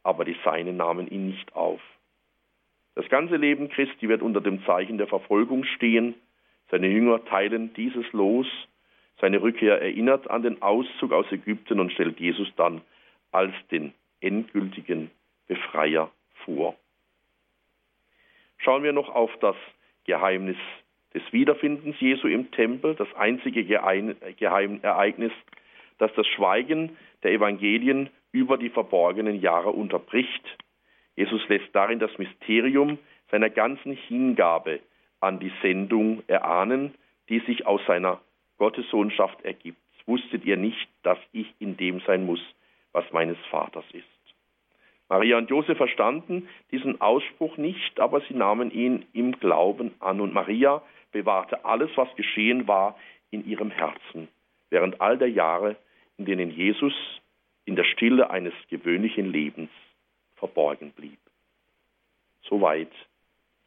aber die Seinen nahmen ihn nicht auf. Das ganze Leben Christi wird unter dem Zeichen der Verfolgung stehen. Seine Jünger teilen dieses Los. Seine Rückkehr erinnert an den Auszug aus Ägypten und stellt Jesus dann als den endgültigen Befreier vor. Schauen wir noch auf das Geheimnis des Wiederfindens Jesu im Tempel, das einzige Geheimereignis das das Schweigen der Evangelien über die verborgenen Jahre unterbricht. Jesus lässt darin das Mysterium seiner ganzen Hingabe an die Sendung erahnen, die sich aus seiner Gottessohnschaft ergibt. Wusstet ihr nicht, dass ich in dem sein muss, was meines Vaters ist? Maria und Josef verstanden diesen Ausspruch nicht, aber sie nahmen ihn im Glauben an. Und Maria bewahrte alles, was geschehen war, in ihrem Herzen, während all der Jahre, in denen Jesus in der Stille eines gewöhnlichen Lebens verborgen blieb. Soweit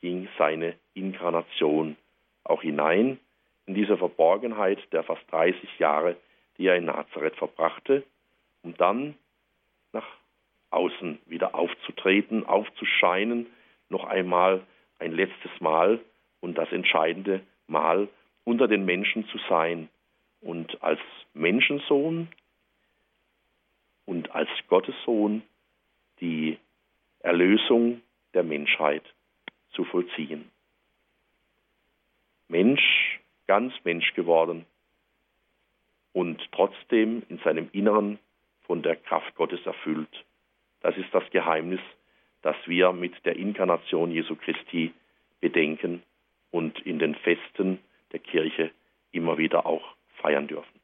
ging seine Inkarnation auch hinein in diese Verborgenheit der fast 30 Jahre, die er in Nazareth verbrachte, um dann nach außen wieder aufzutreten, aufzuscheinen, noch einmal ein letztes Mal und das entscheidende Mal unter den Menschen zu sein und als Menschensohn und als Gottessohn die Erlösung der Menschheit zu vollziehen. Mensch, ganz Mensch geworden und trotzdem in seinem Inneren von der Kraft Gottes erfüllt. Das ist das Geheimnis, das wir mit der Inkarnation Jesu Christi bedenken und in den Festen der Kirche immer wieder auch feiern dürfen.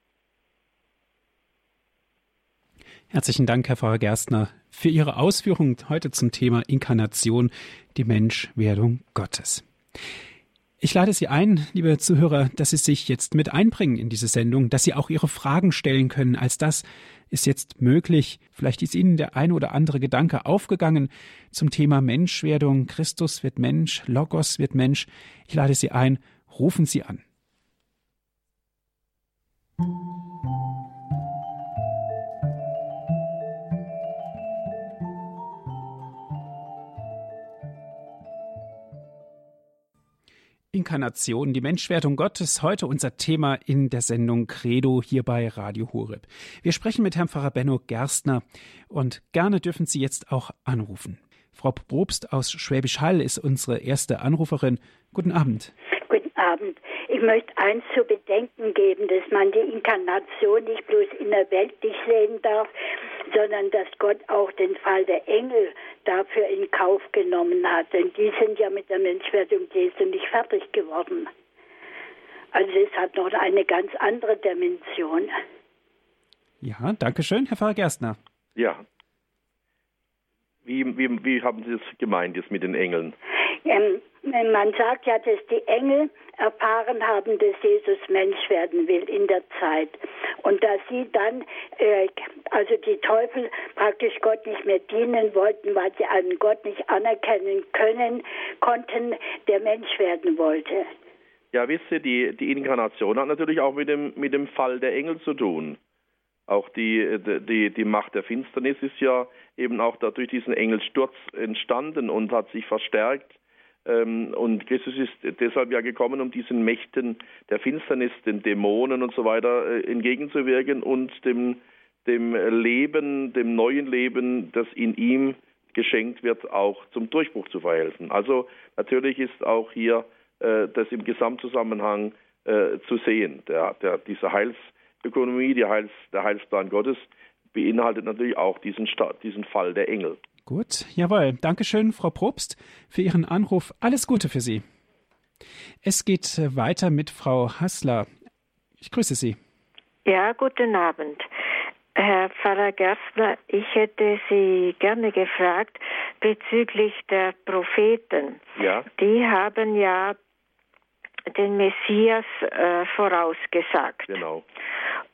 Herzlichen Dank, Herr Pfarrer Gerstner, für Ihre Ausführungen heute zum Thema Inkarnation, die Menschwerdung Gottes. Ich lade Sie ein, liebe Zuhörer, dass Sie sich jetzt mit einbringen in diese Sendung, dass Sie auch Ihre Fragen stellen können. Als das ist jetzt möglich. Vielleicht ist Ihnen der eine oder andere Gedanke aufgegangen zum Thema Menschwerdung. Christus wird Mensch, Logos wird Mensch. Ich lade Sie ein, rufen Sie an. Inkarnation, die Menschwerdung Gottes, heute unser Thema in der Sendung Credo hier bei Radio Horeb. Wir sprechen mit Herrn Pfarrer Benno Gerstner und gerne dürfen Sie jetzt auch anrufen. Frau Probst aus Schwäbisch Hall ist unsere erste Anruferin. Guten Abend. Guten Abend. Ich möchte eins zu bedenken geben, dass man die Inkarnation nicht bloß innerweltlich sehen darf, sondern dass Gott auch den Fall der Engel dafür in Kauf genommen hat. Denn die sind ja mit der Menschwerdung Jesu nicht fertig geworden. Also es hat noch eine ganz andere Dimension. Ja, danke schön, Herr Pfarrer Gerstner. Ja. Wie, wie, wie haben Sie es gemeint jetzt mit den Engeln? Ähm, man sagt ja, dass die Engel erfahren haben, dass Jesus Mensch werden will in der Zeit. Und dass sie dann, äh, also die Teufel praktisch Gott nicht mehr dienen wollten, weil sie einen Gott nicht anerkennen können, konnten, der Mensch werden wollte. Ja, wisst ihr, die, die Inkarnation hat natürlich auch mit dem, mit dem Fall der Engel zu tun. Auch die, die, die Macht der Finsternis ist ja eben auch durch diesen Engelsturz entstanden und hat sich verstärkt und Christus ist deshalb ja gekommen, um diesen Mächten der Finsternis, den Dämonen und so weiter äh, entgegenzuwirken und dem, dem Leben, dem neuen Leben, das in ihm geschenkt wird, auch zum Durchbruch zu verhelfen. Also natürlich ist auch hier äh, das im Gesamtzusammenhang äh, zu sehen. Der, der, diese Heilsökonomie, die Heils, der Heilsplan Gottes beinhaltet natürlich auch diesen, diesen Fall der Engel. Gut, jawohl. Dankeschön, Frau Probst, für Ihren Anruf. Alles Gute für Sie. Es geht weiter mit Frau Hassler. Ich grüße Sie. Ja, guten Abend. Herr Pfarrer Gerstner, ich hätte Sie gerne gefragt bezüglich der Propheten. Ja. Die haben ja den Messias äh, vorausgesagt. Genau.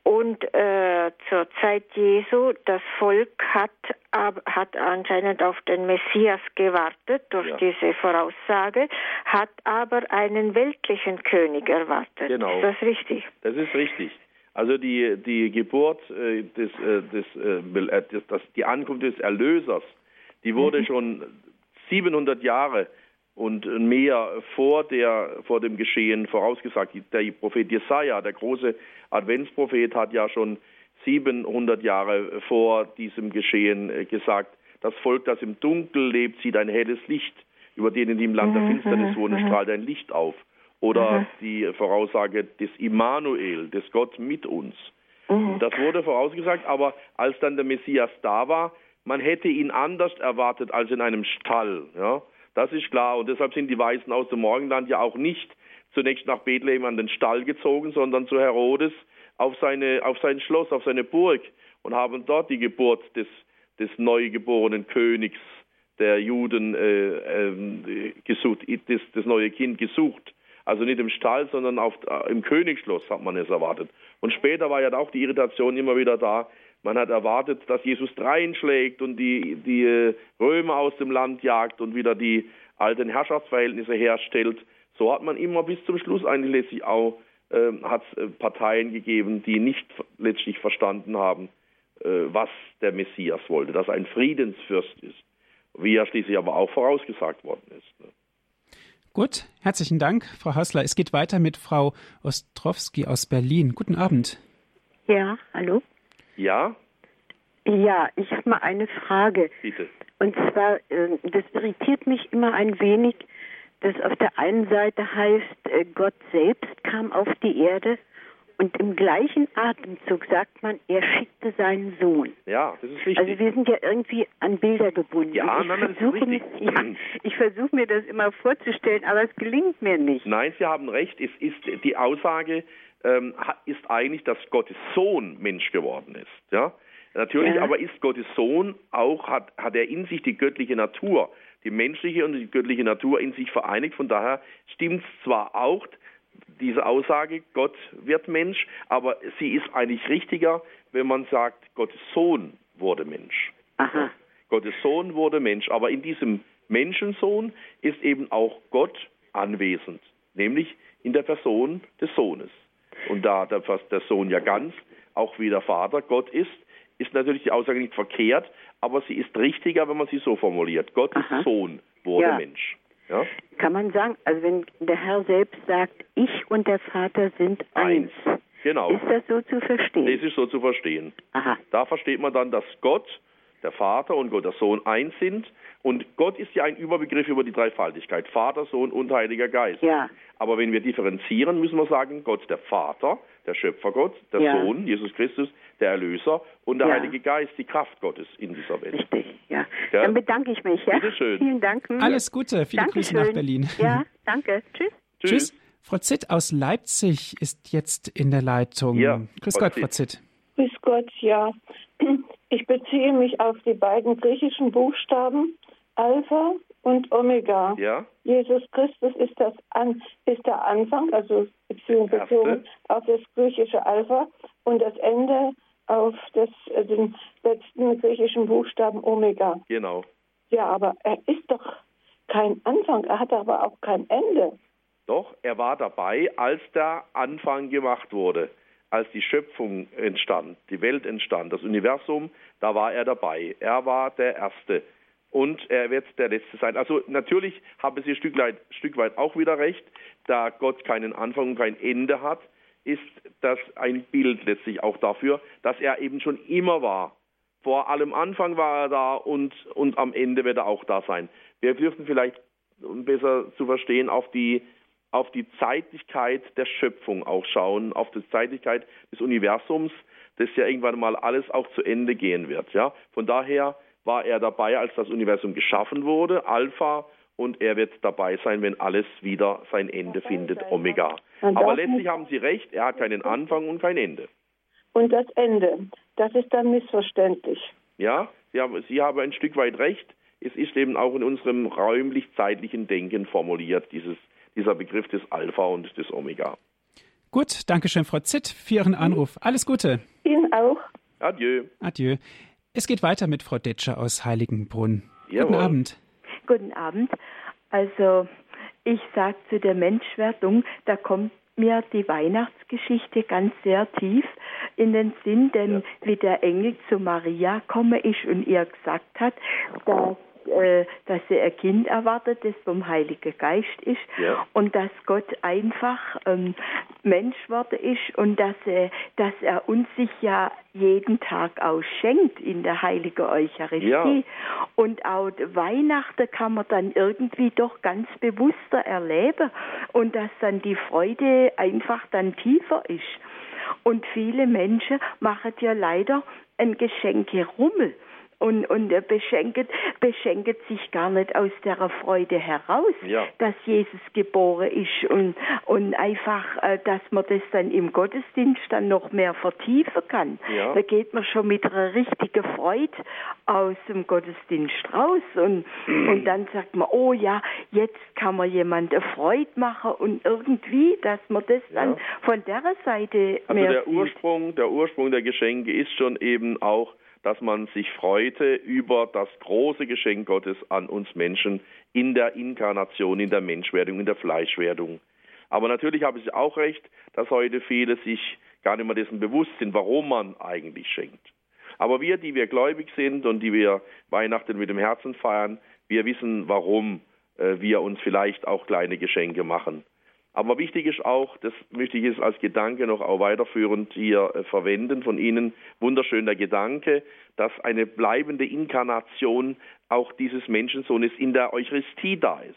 Und äh, zur Zeit Jesu, das Volk hat, ab, hat anscheinend auf den Messias gewartet durch ja. diese Voraussage, hat aber einen weltlichen König erwartet. Genau. Ist das richtig? Das ist richtig. Also die, die Geburt äh, des, äh, des, äh, äh des das, die Ankunft des Erlösers, die wurde mhm. schon 700 Jahre und mehr vor, der, vor dem Geschehen vorausgesagt. Der Prophet Jesaja, der große Adventsprophet, hat ja schon 700 Jahre vor diesem Geschehen äh, gesagt, das Volk, das im Dunkel lebt, sieht ein helles Licht. Über denen, die im Land der mhm, Finsternis mhm, wohnen, mhm. strahlt ein Licht auf. Oder die Voraussage des Immanuel, des Gott mit uns. Das wurde vorausgesagt, aber als dann der Messias da war, man hätte ihn anders erwartet als in einem Stall. Ja? Das ist klar. Und deshalb sind die Weisen aus dem Morgenland ja auch nicht zunächst nach Bethlehem an den Stall gezogen, sondern zu Herodes auf, seine, auf sein Schloss, auf seine Burg und haben dort die Geburt des, des neugeborenen Königs der Juden äh, äh, gesucht, das, das neue Kind gesucht. Also nicht im Stall, sondern auf, äh, im Königsschloss hat man es erwartet. Und später war ja auch die Irritation immer wieder da, man hat erwartet, dass Jesus dreinschlägt und die, die äh, Römer aus dem Land jagt und wieder die alten Herrschaftsverhältnisse herstellt. So hat man immer bis zum Schluss eigentlich letztlich auch äh, hat äh, Parteien gegeben, die nicht letztlich verstanden haben, äh, was der Messias wollte, dass er ein Friedensfürst ist, wie er schließlich aber auch vorausgesagt worden ist. Ne? Gut, herzlichen Dank, Frau Hassler. Es geht weiter mit Frau Ostrowski aus Berlin. Guten Abend. Ja, hallo. Ja? Ja, ich habe mal eine Frage. Bitte. Und zwar, ähm, das irritiert mich immer ein wenig, dass auf der einen Seite heißt, äh, Gott selbst kam auf die Erde und im gleichen Atemzug sagt man, er schickte seinen Sohn. Ja, das ist richtig. Also wir sind ja irgendwie an Bilder gebunden. Ja, ich nein, das ist richtig. Mir, ja, ich versuche mir das immer vorzustellen, aber es gelingt mir nicht. Nein, Sie haben recht. Es ist die Aussage, ähm, ist eigentlich, dass Gottes Sohn Mensch geworden ist. Ja? Natürlich ja. aber ist Gottes Sohn auch, hat, hat er in sich die göttliche Natur, die menschliche und die göttliche Natur in sich vereinigt. Von daher stimmt es zwar auch, diese Aussage, Gott wird Mensch, aber sie ist eigentlich richtiger, wenn man sagt, Gottes Sohn wurde Mensch. Aha. Gottes Sohn wurde Mensch, aber in diesem Menschensohn ist eben auch Gott anwesend, nämlich in der Person des Sohnes. Und da der, der Sohn ja ganz auch wie der Vater Gott ist, ist natürlich die Aussage nicht verkehrt, aber sie ist richtiger, wenn man sie so formuliert. Gottes Aha. Sohn wurde ja. Mensch. Ja? Kann man sagen, also wenn der Herr selbst sagt, ich und der Vater sind eins. Eins. Genau. Ist das so zu verstehen? Das ist so zu verstehen. Aha. Da versteht man dann, dass Gott, der Vater und Gott, der Sohn eins sind. Und Gott ist ja ein Überbegriff über die Dreifaltigkeit. Vater, Sohn und Heiliger Geist. Ja. Aber wenn wir differenzieren, müssen wir sagen, Gott der Vater, der Schöpfergott, der Ja. Sohn, Jesus Christus, der Erlöser und der Ja. Heilige Geist, die Kraft Gottes in dieser Welt. Richtig, ja. Ja. Dann bedanke ich mich, ja. Bitte schön. Vielen Dank. Hm. Alles Gute, viele Grüße nach Dankeschön. Berlin. Ja, danke. Tschüss. Tschüss. Frau Zitt aus Leipzig ist jetzt in der Leitung. Ja, Grüß Gott. Frau Zitt. Grüß Gott, ja. Ich beziehe mich auf die beiden griechischen Buchstaben Alpha und Omega. Ja, Jesus Christus ist, das An ist der Anfang, also Beziehung Erste. bezogen auf das griechische Alpha und das Ende auf das, äh, den letzten griechischen Buchstaben Omega. genau. Ja, aber er ist doch kein Anfang, er hat aber auch kein Ende. Doch, er war dabei, als der Anfang gemacht wurde, als die Schöpfung entstand, die Welt entstand, das Universum, da war er dabei. Er war der Erste und er wird der Letzte sein. Also natürlich haben Sie ein Stück weit, Stück weit auch wieder recht, da Gott keinen Anfang und kein Ende hat, ist das ein Bild letztlich auch dafür, dass er eben schon immer war. Vor allem Anfang war er da und, und am Ende wird er auch da sein. Wir dürfen vielleicht, um besser zu verstehen, auf die, auf die Zeitlichkeit der Schöpfung auch schauen, auf die Zeitlichkeit des Universums, das ja irgendwann mal alles auch zu Ende gehen wird. Ja? Von daher war er dabei, als das Universum geschaffen wurde, Alpha, und er wird dabei sein, wenn alles wieder sein Ende findet, Omega. Aber letztlich haben Sie recht, er hat keinen Anfang und kein Ende. Und das Ende, das ist dann missverständlich. Ja, Sie haben, Sie haben ein Stück weit recht. Es ist eben auch in unserem räumlich-zeitlichen Denken formuliert, dieses, dieser Begriff des Alpha und des Omega. Gut, danke schön, Frau Zitt, für Ihren Anruf. Alles Gute. Ihnen auch. Adieu. Adieu. Es geht weiter mit Frau Detscher aus Heiligenbrunn. Jawohl. Guten Abend. Guten Abend. Also ich sage zu der Menschwerdung, da kommt mir die Weihnachtsgeschichte ganz sehr tief in den Sinn, denn wie der Engel zu Maria komme ist und ihr gesagt hat, dass äh, dass sie ein Kind erwartet, das vom Heiligen Geist ist Ja. und dass Gott einfach ähm, Mensch worden ist und dass er, dass er uns sich ja jeden Tag auch schenkt in der Heiligen Eucharistie. Ja. Und auch Weihnachten kann man dann irgendwie doch ganz bewusster erleben und dass dann die Freude einfach dann tiefer ist. Und viele Menschen machen ja leider ein Geschenke-Rummel und, und beschenkt, beschenkt sich gar nicht aus der Freude heraus, Ja. dass Jesus geboren ist und, und einfach, äh, dass man das dann im Gottesdienst dann noch mehr vertiefen kann. Ja. Da geht man schon mit einer richtigen Freude aus dem Gottesdienst raus und, und dann sagt man, oh ja, jetzt kann man jemandem Freude machen und irgendwie, dass man das dann Ja. von der Seite Also mehr der sieht. Ursprung, der Ursprung der Geschenke ist schon eben auch, dass man sich freute über das große Geschenk Gottes an uns Menschen in der Inkarnation, in der Menschwerdung, in der Fleischwerdung. Aber natürlich habe ich auch recht, dass heute viele sich gar nicht mehr dessen bewusst sind, warum man eigentlich schenkt. Aber wir, die wir gläubig sind und die wir Weihnachten mit dem Herzen feiern, wir wissen, warum äh, wir uns vielleicht auch kleine Geschenke machen. Aber wichtig ist auch, das möchte ich jetzt als Gedanke noch auch weiterführend hier äh, verwenden von Ihnen, wunderschön der Gedanke, dass eine bleibende Inkarnation auch dieses Menschensohnes in der Eucharistie da ist.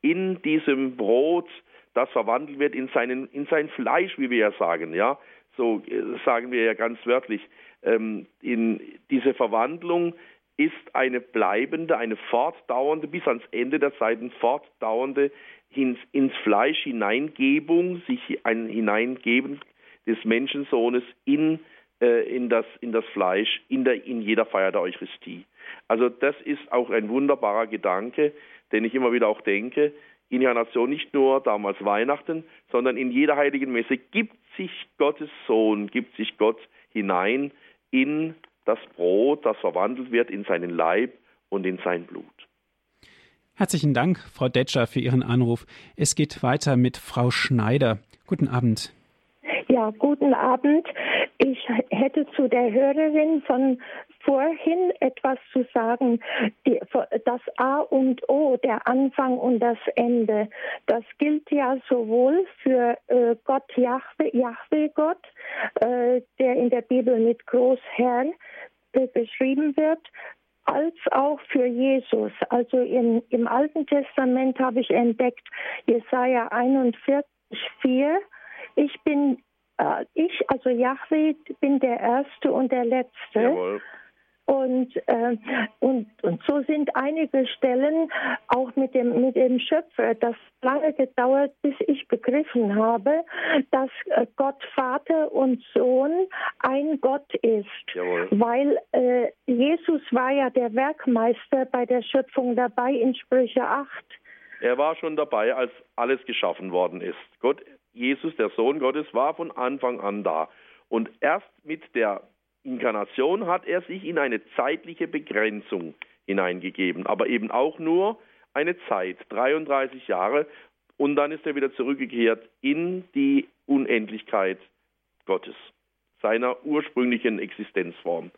In diesem Brot, das verwandelt wird in, seinen, in sein Fleisch, wie wir ja sagen, ja. So äh, sagen wir ja ganz wörtlich. Ähm, in diese Verwandlung ist eine bleibende, eine fortdauernde, bis ans Ende der Zeiten fortdauernde ins, ins Fleisch Hineingebung, sich ein Hineingeben des Menschensohnes in, äh, in, das, in das Fleisch, in, der, in jeder Feier der Eucharistie. Also das ist auch ein wunderbarer Gedanke, den ich immer wieder auch denke. Inkarnation nicht nur damals Weihnachten, sondern in jeder heiligen Messe gibt sich Gottes Sohn, gibt sich Gott hinein in das Brot, das verwandelt wird in seinen Leib und in sein Blut. Herzlichen Dank, Frau Detscher, für Ihren Anruf. Es geht weiter mit Frau Schneider. Guten Abend. Ja, guten Abend. Ich hätte zu der Hörerin von vorhin etwas zu sagen. Die, das A und O, der Anfang und das Ende, das gilt ja sowohl für äh, Gott Jahwe, Jahwe Gott, äh, der in der Bibel mit Großherr äh, beschrieben wird, als auch für Jesus. Also im, im Alten Testament habe ich entdeckt, Jesaja 41, 4, ich bin äh, ich, also Yahweh, bin der Erste und der Letzte. Jawohl. Und, äh, und, und so sind einige Stellen auch mit dem, mit dem Schöpfer, das lange gedauert, bis ich begriffen habe, dass äh, Gott Vater und Sohn ein Gott ist. Jawohl. Weil äh, Jesus war ja der Werkmeister bei der Schöpfung dabei in Sprüche 8. Er war schon dabei, als alles geschaffen worden ist. Gott Jesus, der Sohn Gottes, war von Anfang an da. Und erst mit der Inkarnation hat er sich in eine zeitliche Begrenzung hineingegeben, aber eben auch nur eine Zeit, 33 Jahre, und dann ist er wieder zurückgekehrt in die Unendlichkeit Gottes, seiner ursprünglichen Existenzform.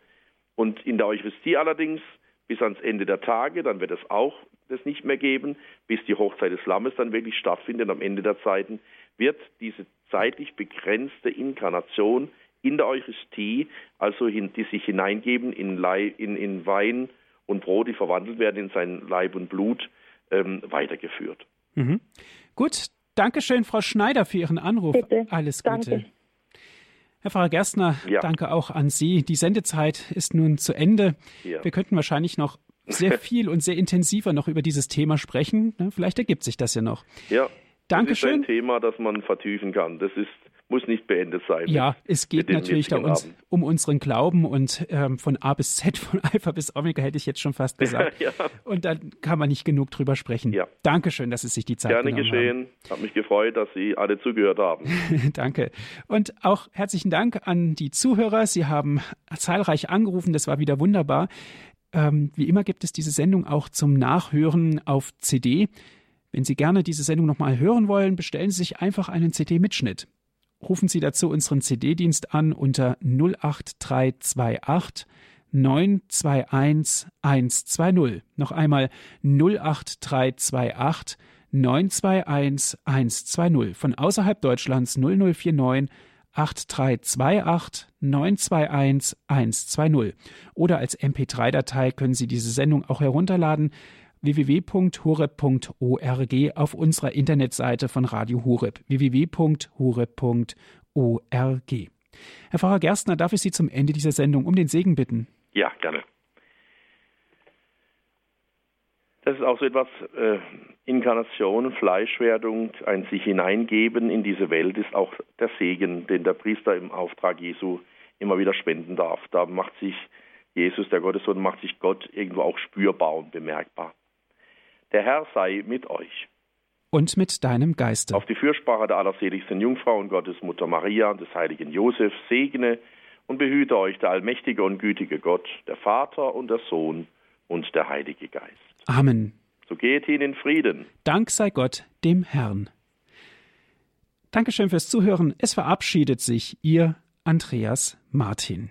Und in der Eucharistie allerdings bis ans Ende der Tage, dann wird es auch das nicht mehr geben, bis die Hochzeit des Lammes dann wirklich stattfindet am Ende der Zeiten, wird diese zeitlich begrenzte Inkarnation in der Eucharistie, also hin, die sich hineingeben in, Leib, in, in, Wein und Brot, die verwandelt werden in sein Leib und Blut, ähm, weitergeführt. Mhm. Gut, Dankeschön, Frau Schneider, für Ihren Anruf. Bitte. Alles Gute. Danke. Herr Pfarrer Gerstner, ja. danke auch an Sie. Die Sendezeit ist nun zu Ende. Ja. Wir könnten wahrscheinlich noch sehr viel und sehr intensiver noch über dieses Thema sprechen. Ne, vielleicht ergibt sich das ja noch. Ja. Dankeschön. Das ist ein Thema, das man vertiefen kann. Das ist muss nicht beendet sein. Ja, es geht natürlich da uns, um unseren Glauben und ähm, von A bis Z, von Alpha bis Omega hätte ich jetzt schon fast gesagt. ja. Und da kann man nicht genug drüber sprechen. Ja. Dankeschön, dass Sie sich die Zeit Gerne genommen geschehen. haben. Hat mich gefreut, dass Sie alle zugehört haben. Danke. Und auch herzlichen Dank an die Zuhörer. Sie haben zahlreich angerufen. Das war wieder wunderbar. Ähm, wie immer gibt es diese Sendung auch zum Nachhören auf CD. Wenn Sie gerne diese Sendung nochmal hören wollen, bestellen Sie sich einfach einen CD-Mitschnitt. Rufen Sie dazu unseren CD-Dienst an unter 08328 921 120. Noch einmal 08328 921 120. Von außerhalb Deutschlands 0049 8328 921 120. Oder als MP3-Datei können Sie diese Sendung auch herunterladen www.horeb.org auf unserer Internetseite von Radio Horeb www.horeb.org. Herr Pfarrer Gerstner, darf ich Sie zum Ende dieser Sendung um den Segen bitten? Ja, gerne. Das ist auch so etwas, äh, Inkarnation, Fleischwerdung, ein sich hineingeben in diese Welt ist auch der Segen, den der Priester im Auftrag Jesu immer wieder spenden darf. Da macht sich Jesus, der Gottessohn, macht sich Gott irgendwo auch spürbar und bemerkbar. Der Herr sei mit euch. Und mit deinem Geiste. Auf die Fürsprache der allerseligsten Jungfrau und Gottesmutter Maria und des heiligen Josef segne und behüte euch der allmächtige und gütige Gott, der Vater und der Sohn und der Heilige Geist. Amen. So geht hin in Frieden. Dank sei Gott, dem Herrn. Dankeschön fürs Zuhören. Es verabschiedet sich Ihr Andreas Martin.